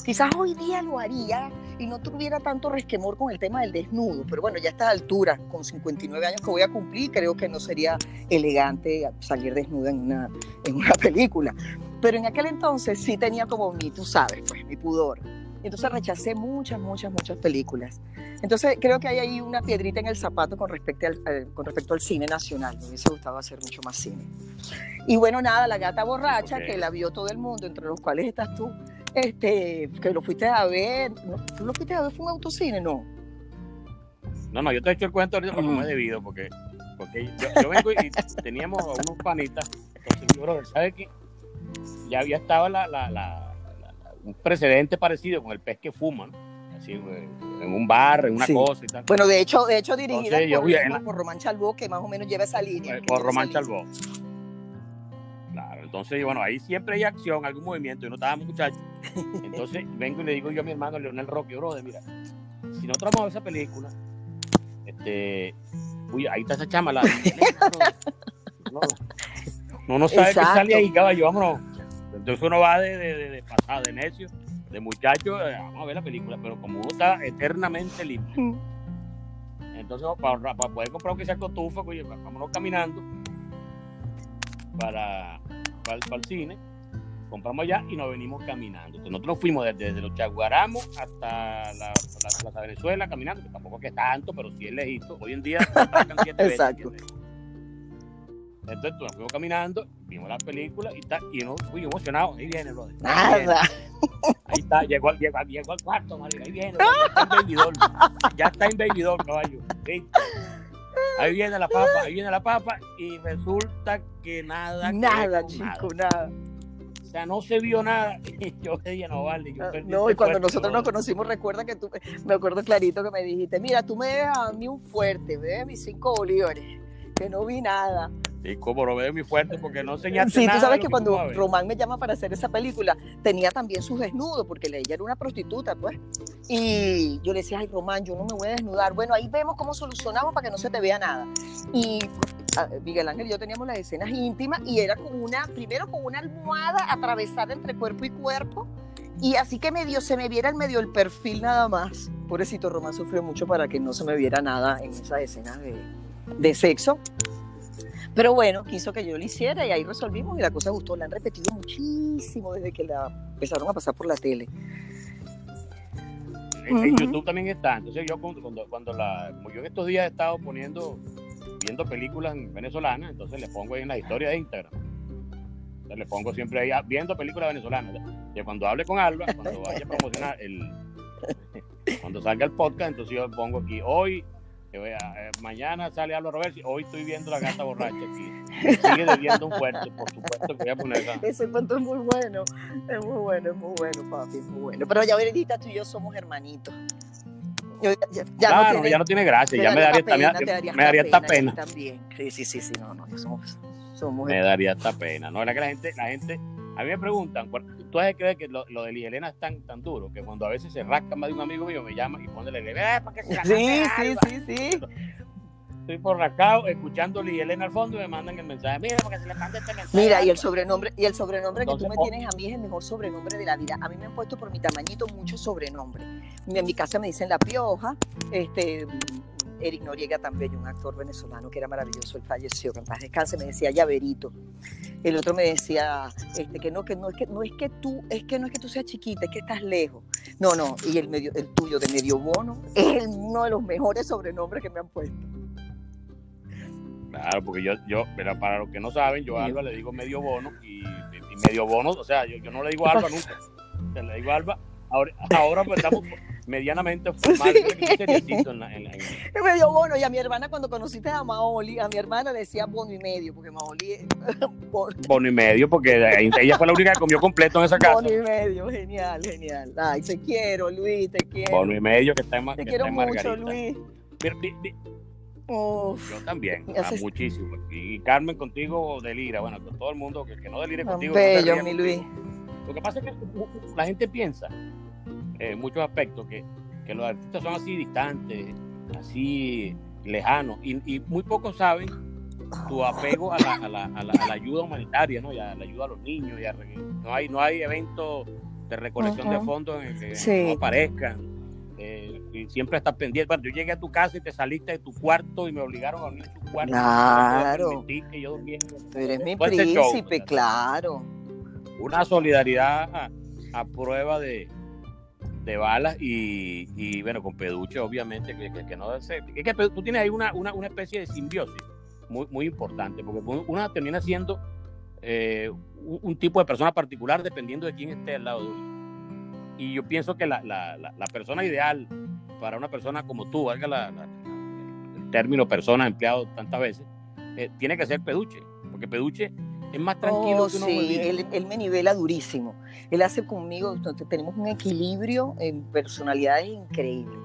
Quizás hoy día lo haría y no tuviera tanto resquemor con el tema del desnudo, pero bueno, ya a esta altura, con 59 años que voy a cumplir, creo que no sería elegante salir desnuda en una, en una película. Pero en aquel entonces sí tenía como mi, tú sabes, pues mi pudor. Entonces rechacé muchas, muchas, muchas películas. Entonces creo que hay ahí una piedrita en el zapato con respecto al, con respecto al cine nacional. Me hubiese gustado hacer mucho más cine. Y bueno, nada, La Gata Borracha, que la vio todo el mundo, entre los cuales estás tú, este, que lo fuiste a ver. ¿Tú lo fuiste a ver? ¿Fue un autocine? No. No, no, yo te he hecho el cuento ahorita porque me he debido, porque, porque yo, vengo y <laughs> teníamos unos panitas. Entonces, ¿sabes qué? Ya había estado la, la, la un precedente parecido con el pez que fuma, Así, en un bar, en una cosa y tal. Bueno, de hecho, de hecho dirigida por, Román Chalbó, que más o menos lleva esa línea. Por Román Chalbó. Entonces, bueno, ahí siempre hay acción, algún movimiento, y no estaba muchacho. Entonces, <laughs> vengo y le digo yo a mi hermano Leonel Roque, brother, mira, si a ver esa película, este, uy, ahí está esa chama, la... no, no, sabe qué sale ahí, caballo, vámonos entonces uno va de, de, de, pasada, de necio, de muchacho, eh, vamos a ver la película, pero como uno está eternamente limpio. Entonces, para, poder comprar aunque sea cotufa, pues, vámonos caminando para, para, el cine, compramos allá y nos venimos caminando. Entonces, nosotros fuimos desde, los Chaguaramos hasta la, Plaza Venezuela caminando, que tampoco es que tanto, pero sí es lejito. Hoy en día, <laughs> Exacto. Entonces, nos fuimos caminando, vimos la película y, está, y uno fui emocionado. Ahí viene, brother. Nada. Ahí está, llegó, llegó, llegó al cuarto, marica. Ahí viene, ya está en Baby caballo. Ahí viene la papa, ahí viene la papa y resulta que nada. Nada, chico, nada. O sea, no se vio nada. <laughs> Y yo dije, no vale. Yo ah, no, y cuando nosotros nos conocimos, recuerda que tú, me acuerdo clarito que me dijiste, mira, tú me debes a mí un fuerte, me debes mis cinco bolívares, que no vi nada. Y como lo veo muy fuerte porque no enseñaste. Sí, tú sabes que cuando Román me llama para hacer esa película, tenía también sus desnudos, porque ella era una prostituta, pues. Y yo le decía, ay, Román, yo no me voy a desnudar. Bueno, ahí vemos cómo solucionamos para que no se te vea nada. Y Miguel Ángel y yo teníamos las escenas íntimas y era con una, primero con una almohada atravesada entre cuerpo y cuerpo. Y así que medio se me viera el medio el perfil nada más. Pobrecito Román sufrió mucho para que no se me viera nada en esas escenas de, de sexo. Pero bueno, quiso que yo lo hiciera y ahí resolvimos y la cosa gustó. La han repetido muchísimo desde que la empezaron a pasar por la tele. En, YouTube también está. Entonces yo cuando, cuando la, como yo en estos días he estado poniendo, viendo películas venezolanas, entonces le pongo ahí en la historia de Instagram. Entonces le pongo siempre ahí ah, viendo películas venezolanas. Y cuando hable con Alba, cuando vaya a promocionar el, <laughs> cuando salga el podcast, entonces yo pongo aquí hoy eh, mañana sale Álvaro Roberts, hoy estoy viendo la gata borracha aquí. sigue debiendo un fuerte, por supuesto que voy a poner Ese cuento es muy bueno, es muy bueno, es muy bueno, papi, es muy bueno. Pero ya ahorita tú y yo somos hermanitos. ya, claro, no tiene, ya no tiene gracia, ya me daría, pena, me daría esta pena. También. Sí, sí, sí, sí, no, no, somos, somos Me daría esta pena, ¿no? La que la gente, la gente, a mí me preguntan, ¿tú has creer que lo, lo de Ligelena es tan, tan duro que cuando a veces se rasca más de un amigo mío me llama y pone el eh, ¿para que se Sí, sí, sí, sí. Estoy por rascado escuchando Ligelena al fondo y me mandan el mensaje, mira, porque se le manda este mensaje. Mira, y el sobrenombre, y el sobrenombre que tú me tienes a mí es el mejor sobrenombre de la vida. A mí me han puesto por mi tamañito muchos sobrenombres. En mi casa me dicen La Pioja, este Eric Noriega también, un actor venezolano que era maravilloso, él falleció, que en paz descanse, me decía llaverito. El otro me decía este, que no, que no es que no es que tú, es que no es que tú seas chiquita, es que estás lejos. No, no, y el medio, el tuyo de medio bono es uno de los mejores sobrenombres que me han puesto. Claro, porque yo, yo, pero para los que no saben, yo a Alba le digo medio bono y, medio bono, o sea, yo, yo no le digo Alba nunca. le digo Alba, ahora, ahora pues estamos medianamente formal. <laughs> En <laughs> medio bono. Y a mi hermana, cuando conociste a Maoli, a mi hermana decía bono y medio, porque Maoli es. <laughs> bono. y medio, porque ella fue la única que comió completo en esa casa. Bono y medio, genial, genial. Ay, te quiero, Luis, te quiero. Bono y medio, que está en Te quiero mucho, Luis. Yo también, ah, muchísimo. Y Carmen contigo delira, bueno, con todo el mundo que, no delire contigo. Bello, mi Luis. Lo que pasa es que la gente piensa en muchos aspectos que, que los artistas son así distantes, así lejanos, y, muy pocos saben tu apego a la, a la, a la, ayuda humanitaria, ¿no? Y a la ayuda a los niños. Y no hay no hay eventos de recolección de fondos en el que no aparezcan y siempre estás pendiente. Bueno, yo llegué a tu casa y te saliste de tu cuarto y me obligaron a dormir en tu cuarto. Claro. Tú eres mi príncipe, claro. Una solidaridad a, prueba de, de balas y, y, bueno, con peduche, obviamente, que, que, no es que tú tienes ahí una, una, una, especie de simbiosis muy, muy importante, porque una termina siendo eh, un, tipo de persona particular dependiendo de quién esté al lado de uno y yo pienso que la, la, la, persona ideal para una persona como tú, valga el término persona empleado tantas veces, eh, tiene que ser peduche, porque peduche es más tranquilo oh, que uno sí, él, él, me nivela durísimo. Él hace conmigo, tenemos un equilibrio en personalidades increíble.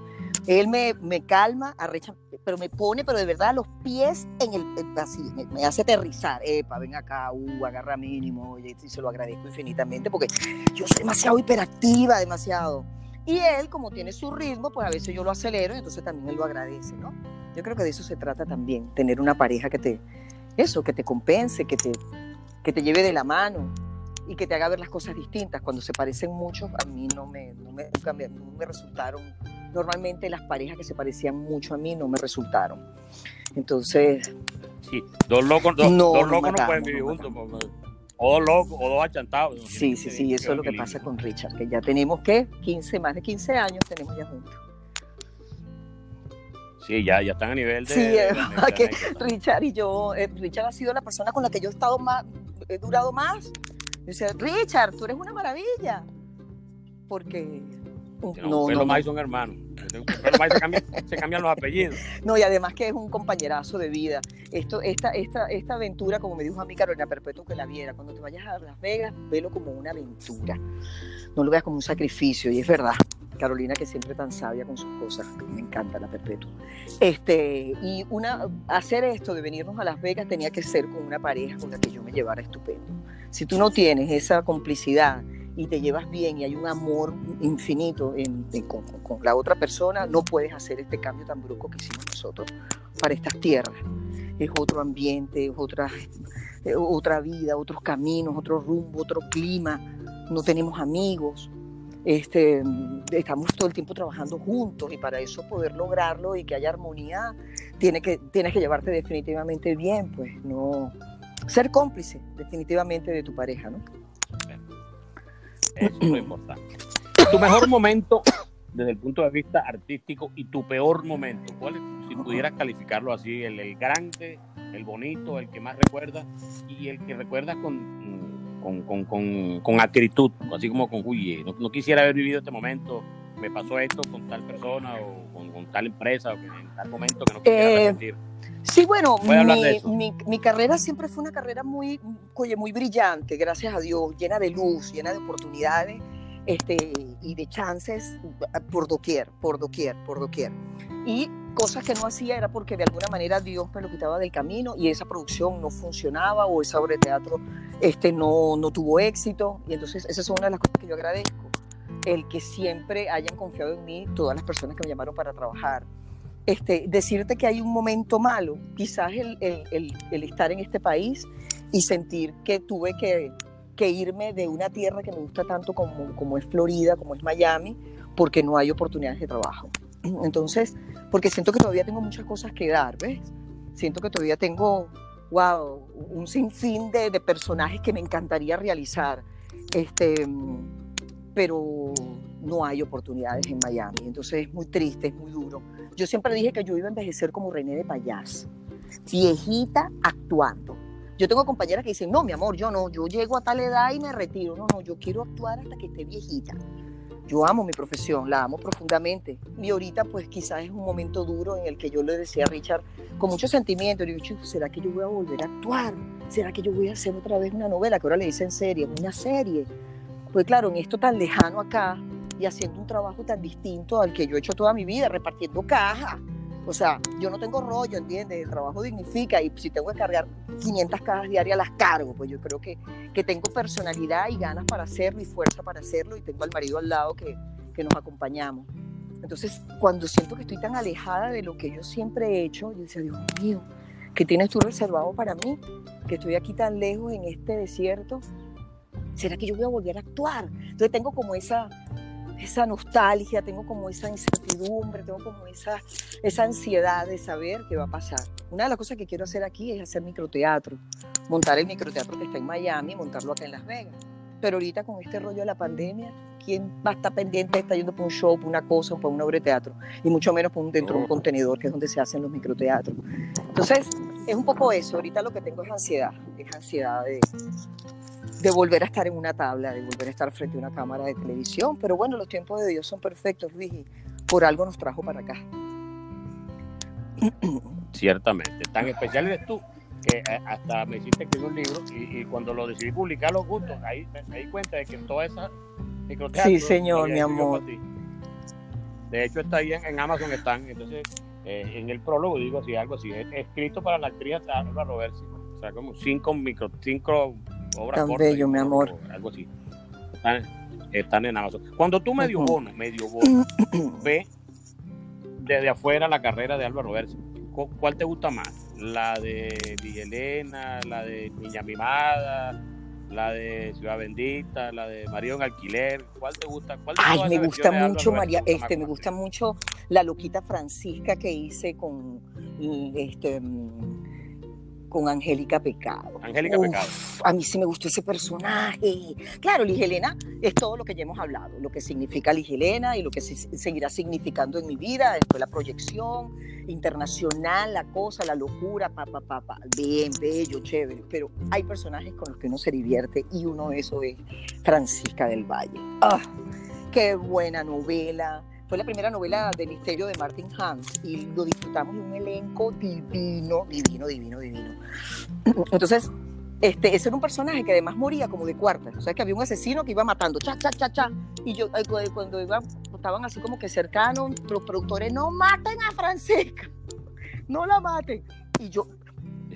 Él me, me calma, arrecha, pero me pone, pero de verdad, los pies en el, así, me, hace aterrizar. Epa, ven acá, uh, agarra mínimo, y, se lo agradezco infinitamente porque yo soy demasiado hiperactiva, demasiado. Y él, como tiene su ritmo, pues a veces yo lo acelero y entonces también él lo agradece, ¿no? Yo creo que de eso se trata también, tener una pareja que te, eso, que te compense, que te, que te lleve de la mano y que te haga ver las cosas distintas. Cuando se parecen mucho, a mí no me, no me, no me resultaron normalmente las parejas que se parecían mucho a mí no me resultaron. Entonces... Sí, dos locos, dos, no, dos locos no, pueden vivir juntos. O dos locos, o dos achantados. Sí, sí, sí, eso es lo que pasa con Richard, que ya tenemos que 15, más de 15 años tenemos ya juntos. Sí, ya, ya están a nivel de. Sí, <laughs> que Richard y yo, eh, Richard ha sido la persona con la que yo he estado más, he durado más. Dice, Richard, tú eres una maravilla. Porque no, no, no, son hermanos. Se cambian, se cambian, los apellidos. <laughs> No, y además que es un compañerazo de vida. Esto, esta, esta, esta aventura, como me dijo a mí Carolina Perpetuo que la viera, cuando te vayas a Las Vegas, velo como una aventura. No lo veas como un sacrificio, y es verdad. Carolina, que siempre tan sabia con sus cosas, me encanta la Perpetua. Este, y una, hacer esto de venirnos a Las Vegas tenía que ser con una pareja con la que yo me llevara estupendo. Si tú no tienes esa complicidad, y te llevas bien y hay un amor infinito en, con, la otra persona, no puedes hacer este cambio tan brusco que hicimos nosotros para estas tierras. Es otro ambiente, es otra, eh, otra vida, otros caminos, otro rumbo, otro clima. No tenemos amigos. Este, estamos todo el tiempo trabajando juntos y para eso poder lograrlo y que haya armonía, tiene que, tienes que llevarte definitivamente bien, pues no ser cómplice definitivamente de tu pareja, ¿no? Eso es lo importante. Tu mejor momento desde el punto de vista artístico y tu peor momento, ¿cuál es, si pudieras calificarlo así, el, grande, el bonito, el que más recuerdas y el que recuerdas con, con, con, con, con acritud, así como con, uy, no, quisiera haber vivido este momento, me pasó esto con tal persona o con, tal empresa o en tal momento que no quisiera eh, repetir. Sí, bueno, mi, mi, carrera siempre fue una carrera muy, oye, muy brillante, gracias a Dios, llena de luz, llena de oportunidades este, y de chances por doquier, por doquier, por doquier. Y cosas que no hacía era porque de alguna manera Dios me lo quitaba del camino y esa producción no funcionaba o esa obra de teatro este, no, no tuvo éxito. Y entonces esa es una de las cosas que yo agradezco, el que siempre hayan confiado en mí todas las personas que me llamaron para trabajar este, decirte que hay un momento malo, quizás el, estar en este país y sentir que tuve que, irme de una tierra que me gusta tanto como, es Florida, como es Miami, porque no hay oportunidades de trabajo. <clears throat> Entonces, porque siento que todavía tengo muchas cosas que dar, ¿ves? Siento que todavía tengo, wow, un sinfín de, de personajes que me encantaría realizar, este, pero no hay oportunidades en Miami. Entonces es muy triste, es muy duro. Yo siempre dije que yo iba a envejecer como René de Payas, viejita actuando. Yo tengo compañeras que dicen, no, mi amor, yo no, yo llego a tal edad y me retiro. No, no, yo quiero actuar hasta que esté viejita. Yo amo mi profesión, la amo profundamente. Y ahorita, pues quizás es un momento duro en el que yo le decía a Richard con mucho sentimiento. Le digo, ¿será que yo voy a volver a actuar? ¿Será que yo voy a hacer otra vez una novela? Que ahora le dicen serie, una serie. Pues claro, en esto tan lejano acá, y haciendo un trabajo tan distinto al que yo he hecho toda mi vida, repartiendo cajas. O sea, yo no tengo rollo, ¿entiendes? El trabajo dignifica y si tengo que cargar 500 cajas diarias, las cargo. Pues yo creo que, que tengo personalidad y ganas para hacerlo y fuerza para hacerlo y tengo al marido al lado que, que nos acompañamos. Entonces, cuando siento que estoy tan alejada de lo que yo siempre he hecho, yo decía, Dios mío, ¿qué tienes tú reservado para mí? Que estoy aquí tan lejos en este desierto. ¿Será que yo voy a volver a actuar? Entonces tengo como esa, esa nostalgia, tengo como esa incertidumbre, tengo como esa, esa ansiedad de saber qué va a pasar. Una de las cosas que quiero hacer aquí es hacer microteatro, montar el microteatro que está en Miami, montarlo acá en Las Vegas. Pero ahorita con este rollo de la pandemia, ¿quién va a estar pendiente está yendo para un show, para una cosa, para una obra de teatro? Y mucho menos por un, dentro de un contenedor, que es donde se hacen los microteatros. Entonces, es un poco eso. Ahorita lo que tengo es ansiedad, es ansiedad de, de volver a estar en una tabla, de volver a estar frente a una cámara de televisión. Pero bueno, los tiempos de Dios son perfectos, Luis, y por algo nos trajo para acá. <clears throat> Ciertamente. Tan especial eres tú que eh, hasta me hiciste escribir un libro y, y cuando lo decidí publicar los gustos, ahí me, di cuenta de que todas esas microteatros... Sí, señor, mi amor. De hecho, está ahí en, en Amazon, están. Entonces, eh, en el prólogo digo así, algo así, es escrito para la actriz Alba Roberts. O sea, como cinco micro, cinco obras Tan bello, mi amor. Algo así. Están, están, en Amazon. Cuando tú medio bono, medio bono, <clears throat> ve desde afuera la carrera de Alba Roberts, ¿cuál te gusta más? ¿La de Elena, la de Niña Mimada, la de Ciudad Bendita, la de María en Alquiler? ¿Cuál te gusta? ¿Cuál Ay, me gusta mucho María, este, me gusta mucho la loquita Francisca que hice con este con Angélica Pecado. Angélica Pecado. A mí sí me gustó ese personaje. Claro, Ligia Elena es todo lo que ya hemos hablado, lo que significa Ligia Elena y lo que seguirá significando en mi vida, después la proyección internacional, la cosa, la locura, papá, papá, pa, pa. bien, bello, chévere. Pero hay personajes con los que uno se divierte y uno de esos es Francisca del Valle. ¡Ah! ¡Qué buena novela! Fue la primera novela de misterio de Martin Hans y lo disfrutamos de un elenco divino, divino, divino, divino. <clears throat> Entonces, este, ese era un personaje que además moría como de cuarta. O sea, que había un asesino que iba matando, cha, cha, cha, cha. Y yo, cuando iban, estaban así como que cercanos, los productores, no maten a Francisca, <laughs> no la maten. Y yo,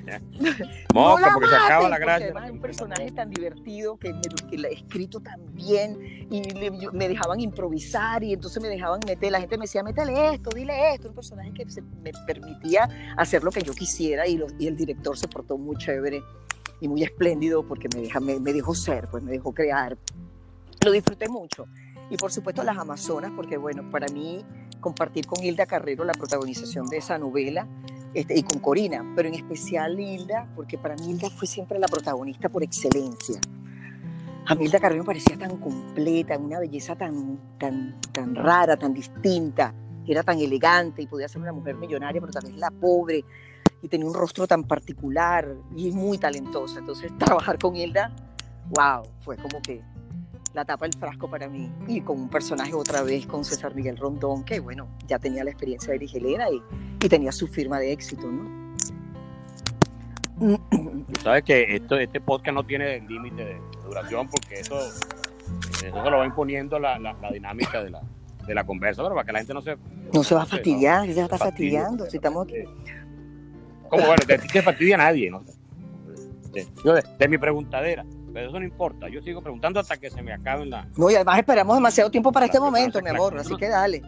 <laughs> no Moca, porque se acaba la gracia. Además, es un personaje tan divertido que, me, que lo he escrito tan bien y le, me dejaban improvisar y entonces me dejaban meter. La gente me decía, métele esto, dile esto. Un personaje que se, me permitía hacer lo que yo quisiera y, lo, y, el director se portó muy chévere y muy espléndido porque me, deja, me, me dejó ser, pues me dejó crear. Lo disfruté mucho. Y por supuesto las Amazonas, porque bueno, para mí compartir con Hilda Carrero la protagonización de esa novela este, y con Corina, pero en especial Hilda, porque para mí Hilda fue siempre la protagonista por excelencia. A mí Hilda me parecía tan completa, una belleza tan, tan, tan rara, tan distinta, era tan elegante y podía ser una mujer millonaria, pero también la pobre, y tenía un rostro tan particular y muy talentosa. Entonces, <laughs> trabajar con Hilda, wow, fue como que la tapa del frasco para mí. Y con un personaje otra vez, con César Miguel Rondón, que bueno, ya tenía la experiencia de Erigelena y, y tenía su firma de éxito, ¿no? Sabes que esto, este podcast no tiene límite de duración porque eso, eso se lo va imponiendo la, la, la dinámica de la, de la conversa, pero para que la gente no se... No se va a fastidiar, no, se está fastidiando, si estamos aquí. Como bueno, de ti se fastidia nadie, ¿no? De, de, de mi preguntadera pero eso no importa. Yo sigo preguntando hasta que se me acaben la. No, y además esperamos demasiado tiempo para este momento, mi amor, así que dale.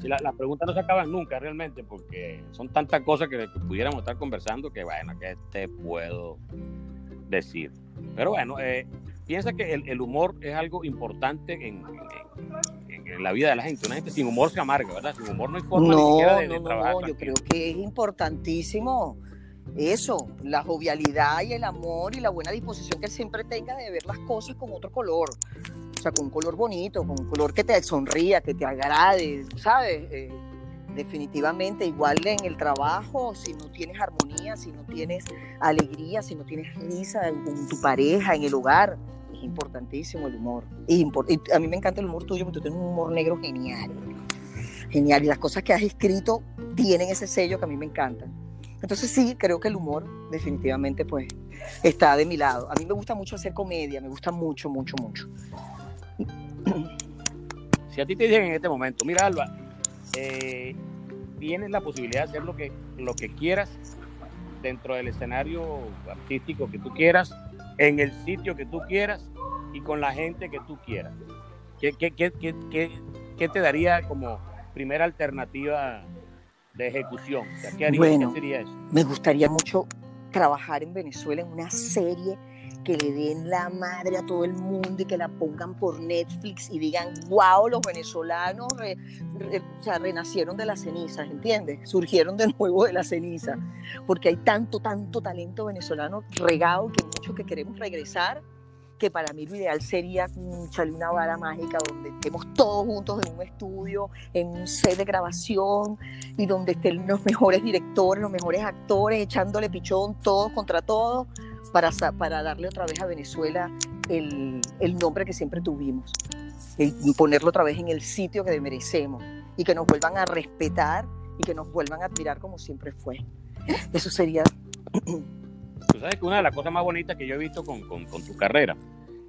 Si las la preguntas no se acaban nunca realmente, porque son tantas cosas que, que, pudiéramos estar conversando que, bueno, que te puedo decir. Pero bueno, eh, piensa que el, el, humor es algo importante en, en, en, la vida de la gente. Una gente sin humor se amarga, ¿verdad? Sin humor no hay forma no, ni siquiera de, de no, trabajar. No, yo creo que es importantísimo eso, la jovialidad y el amor y la buena disposición que siempre tenga de ver las cosas con otro color. O sea, con un color bonito, con un color que te sonría, que te agrade, ¿sabes? Eh, definitivamente, igual en el trabajo, si no tienes armonía, si no tienes alegría, si no tienes risa con tu pareja, en el hogar, es importantísimo el humor. Y, a mí me encanta el humor tuyo porque tú tienes un humor negro genial. Genial. Y las cosas que has escrito tienen ese sello que a mí me encantan. Entonces sí, creo que el humor definitivamente pues está de mi lado. A mí me gusta mucho hacer comedia, me gusta mucho, mucho, mucho. Si a ti te dicen en este momento, mira Alba, eh, tienes la posibilidad de hacer lo que, lo que quieras dentro del escenario artístico que tú quieras, en el sitio que tú quieras y con la gente que tú quieras. ¿Qué, qué, qué, qué te daría como primera alternativa de ejecución? ¿qué, haría, bueno, sería eso? Me gustaría mucho trabajar en Venezuela en una serie que le den la madre a todo el mundo y que la pongan por Netflix y digan, wow, los venezolanos renacieron de las cenizas, ¿entiendes? Surgieron de nuevo de la ceniza, porque hay tanto, tanto talento venezolano regado que muchos que queremos regresar que para mí lo ideal sería echarle una vara mágica donde estemos todos juntos en un estudio, en un set de grabación y donde estén los mejores directores, los mejores actores, echándole pichón todos contra todos para, para darle otra vez a Venezuela el, el nombre que siempre tuvimos y ponerlo otra vez en el sitio que merecemos y que nos vuelvan a respetar y que nos vuelvan a admirar como siempre fue. Eso sería <clears throat> Tú sabes que una de las cosas más bonitas que yo he visto con, con, tu carrera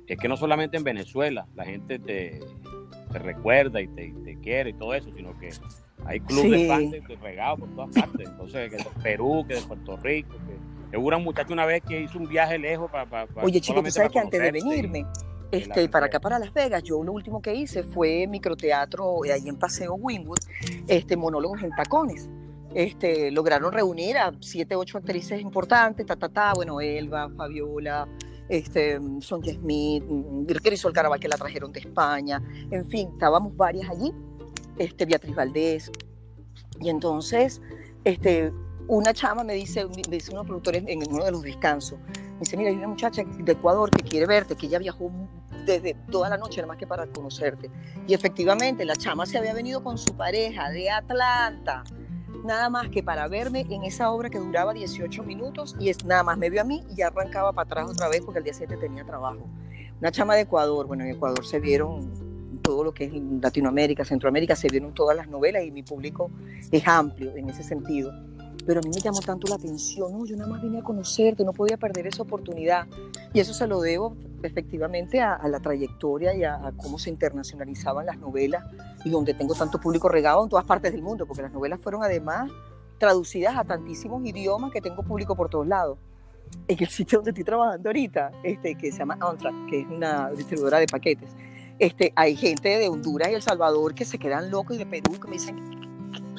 es que no solamente en Venezuela la gente te, te recuerda y te, te, quiere y todo eso, sino que hay clubes de fans regados por todas partes. Entonces, que de Perú, que de Puerto Rico, que, hubo un muchacho una vez que hizo un viaje lejos para. para Oye, chico, tú sabes que antes de venirme. Este, para acá, para Las Vegas, yo lo último que hice fue microteatro ahí en Paseo Winwood, este, monólogos en tacones este, lograron reunir a siete, ocho actrices importantes, ta, ta, ta, bueno, Elba, Fabiola, este, Sonja Smith, Crisol Caraval que la trajeron de España, en fin, estábamos varias allí, este, Beatriz Valdés, y entonces, este, una chama me dice, me dice unos productores en uno de los descansos, me dice, mira, hay una muchacha de Ecuador que quiere verte, que ella viajó desde toda la noche, nada más que para conocerte. Y efectivamente, la chama se había venido con su pareja de Atlanta, nada más que para verme en esa obra que duraba 18 minutos y es, nada más me vio a mí y ya arrancaba para atrás otra vez porque el día 7 tenía trabajo. Una chama de Ecuador, bueno, en Ecuador se vieron todo lo que es Latinoamérica, Centroamérica, se vieron todas las novelas y mi público es amplio en ese sentido pero a mí me llamó tanto la atención, no, yo nada más vine a conocerte, no podía perder esa oportunidad. Y eso se lo debo efectivamente a, la trayectoria y a, cómo se internacionalizaban las novelas y donde tengo tanto público regado en todas partes del mundo, porque las novelas fueron además traducidas a tantísimos idiomas que tengo público por todos lados. En el sitio donde estoy trabajando ahorita, este, que se llama Amtrak, que es una distribuidora de paquetes, este, hay gente de Honduras y El Salvador que se quedan locos y de Perú que me dicen,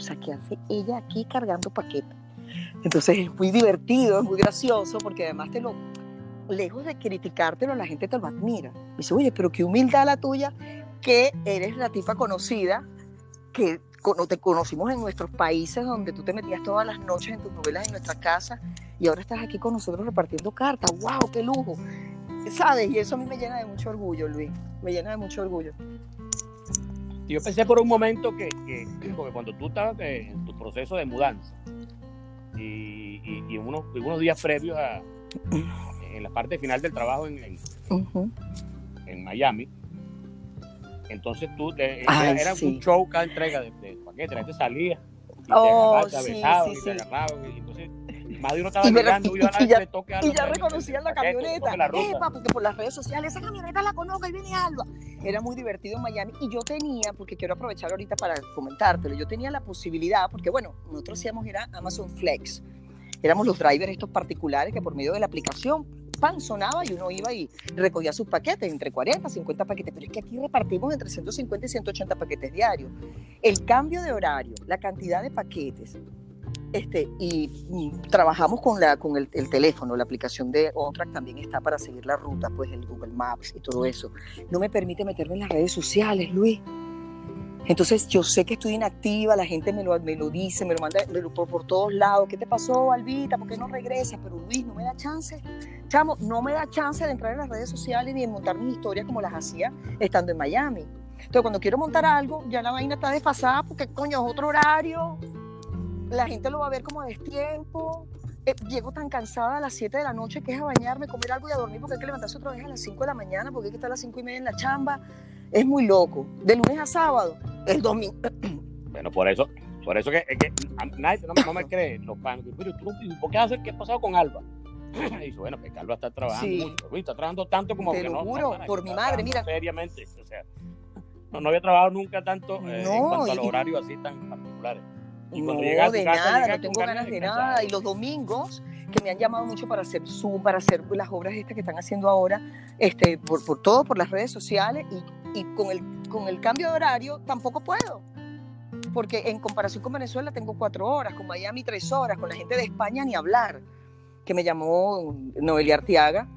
sea, ¿qué hace ella aquí cargando paquetes? Entonces es muy divertido, es muy gracioso, porque además te lo, lejos de criticártelo, la gente te lo admira. Dice, oye, pero qué humildad la tuya, que eres la tipa conocida, que te conocimos en nuestros países, donde tú te metías todas las noches en tus novelas en nuestra casa, y ahora estás aquí con nosotros repartiendo cartas. ¡Wow, qué lujo! ¿Sabes? Y eso a mí me llena de mucho orgullo, Luis. Me llena de mucho orgullo. Yo pensé por un momento que, porque cuando tú estabas en tu proceso de mudanza y, unos, unos, días previos a en la parte final del trabajo en, en, Miami, entonces tú era un show cada entrega de, de paquete, la gente salía y oh, te agarraba, sí, y te agarraban, y entonces estaba y, mirando, y, <laughs> y, ya, y ya reconocían la camioneta. Epa, porque por las redes sociales, esa camioneta la conozco, y viene Alba. Era muy divertido en Miami. Y yo tenía, porque quiero aprovechar ahorita para comentártelo, yo tenía la posibilidad, porque bueno, nosotros hacíamos era Amazon Flex. Éramos los drivers estos particulares que por medio de la aplicación pan sonaba y uno iba y recogía sus paquetes, entre 40 50 paquetes, pero es que aquí repartimos entre 150 y 180 paquetes diarios. El cambio de horario, la cantidad de paquetes, este, y, trabajamos con, la, con el, teléfono, la aplicación de OnTrack también está para seguir la ruta, pues el Google Maps y todo eso. No me permite meterme en las redes sociales, Luis. Entonces yo sé que estoy inactiva, la gente me lo, me lo dice, me lo manda por, por, todos lados. ¿Qué te pasó, Albita? ¿Por qué no regresas? Pero Luis, no me da chance. Chamo, no me da chance de entrar en las redes sociales ni de montar mis historias como las hacía estando en Miami. Entonces cuando quiero montar algo, ya la vaina está desfasada porque coño es otro horario la gente lo va a ver como a destiempo. Eh, llego tan cansada a las 7 de la noche que es a bañarme, comer algo y a dormir porque hay que levantarse otra vez a las 5 de la mañana porque hay que estar a las 5 y media en la chamba. Es muy loco. De lunes a sábado, el domingo. <clears throat> Bueno, por eso, por eso que, que nadie no, me cree los panos. Pero tú, ¿por qué haces qué ha pasado con Alba? Y <clears throat> dice, bueno, pues Alba está trabajando mucho. Está trabajando tanto como Te que lo juro, por mi madre, mira. Seriamente, o sea, no, había trabajado nunca tanto eh, en cuanto a los horarios así tan particulares. No, de nada, no tengo ganas de nada. Y los domingos, que me han llamado mucho para hacer Zoom, para hacer las obras estas que están haciendo ahora, este, por, por todo, por las redes sociales, y, y con, el, con el cambio de horario tampoco puedo. Porque en comparación con Venezuela tengo cuatro horas, con Miami tres horas, con la gente de España ni hablar, que me llamó Noelia Artiaga,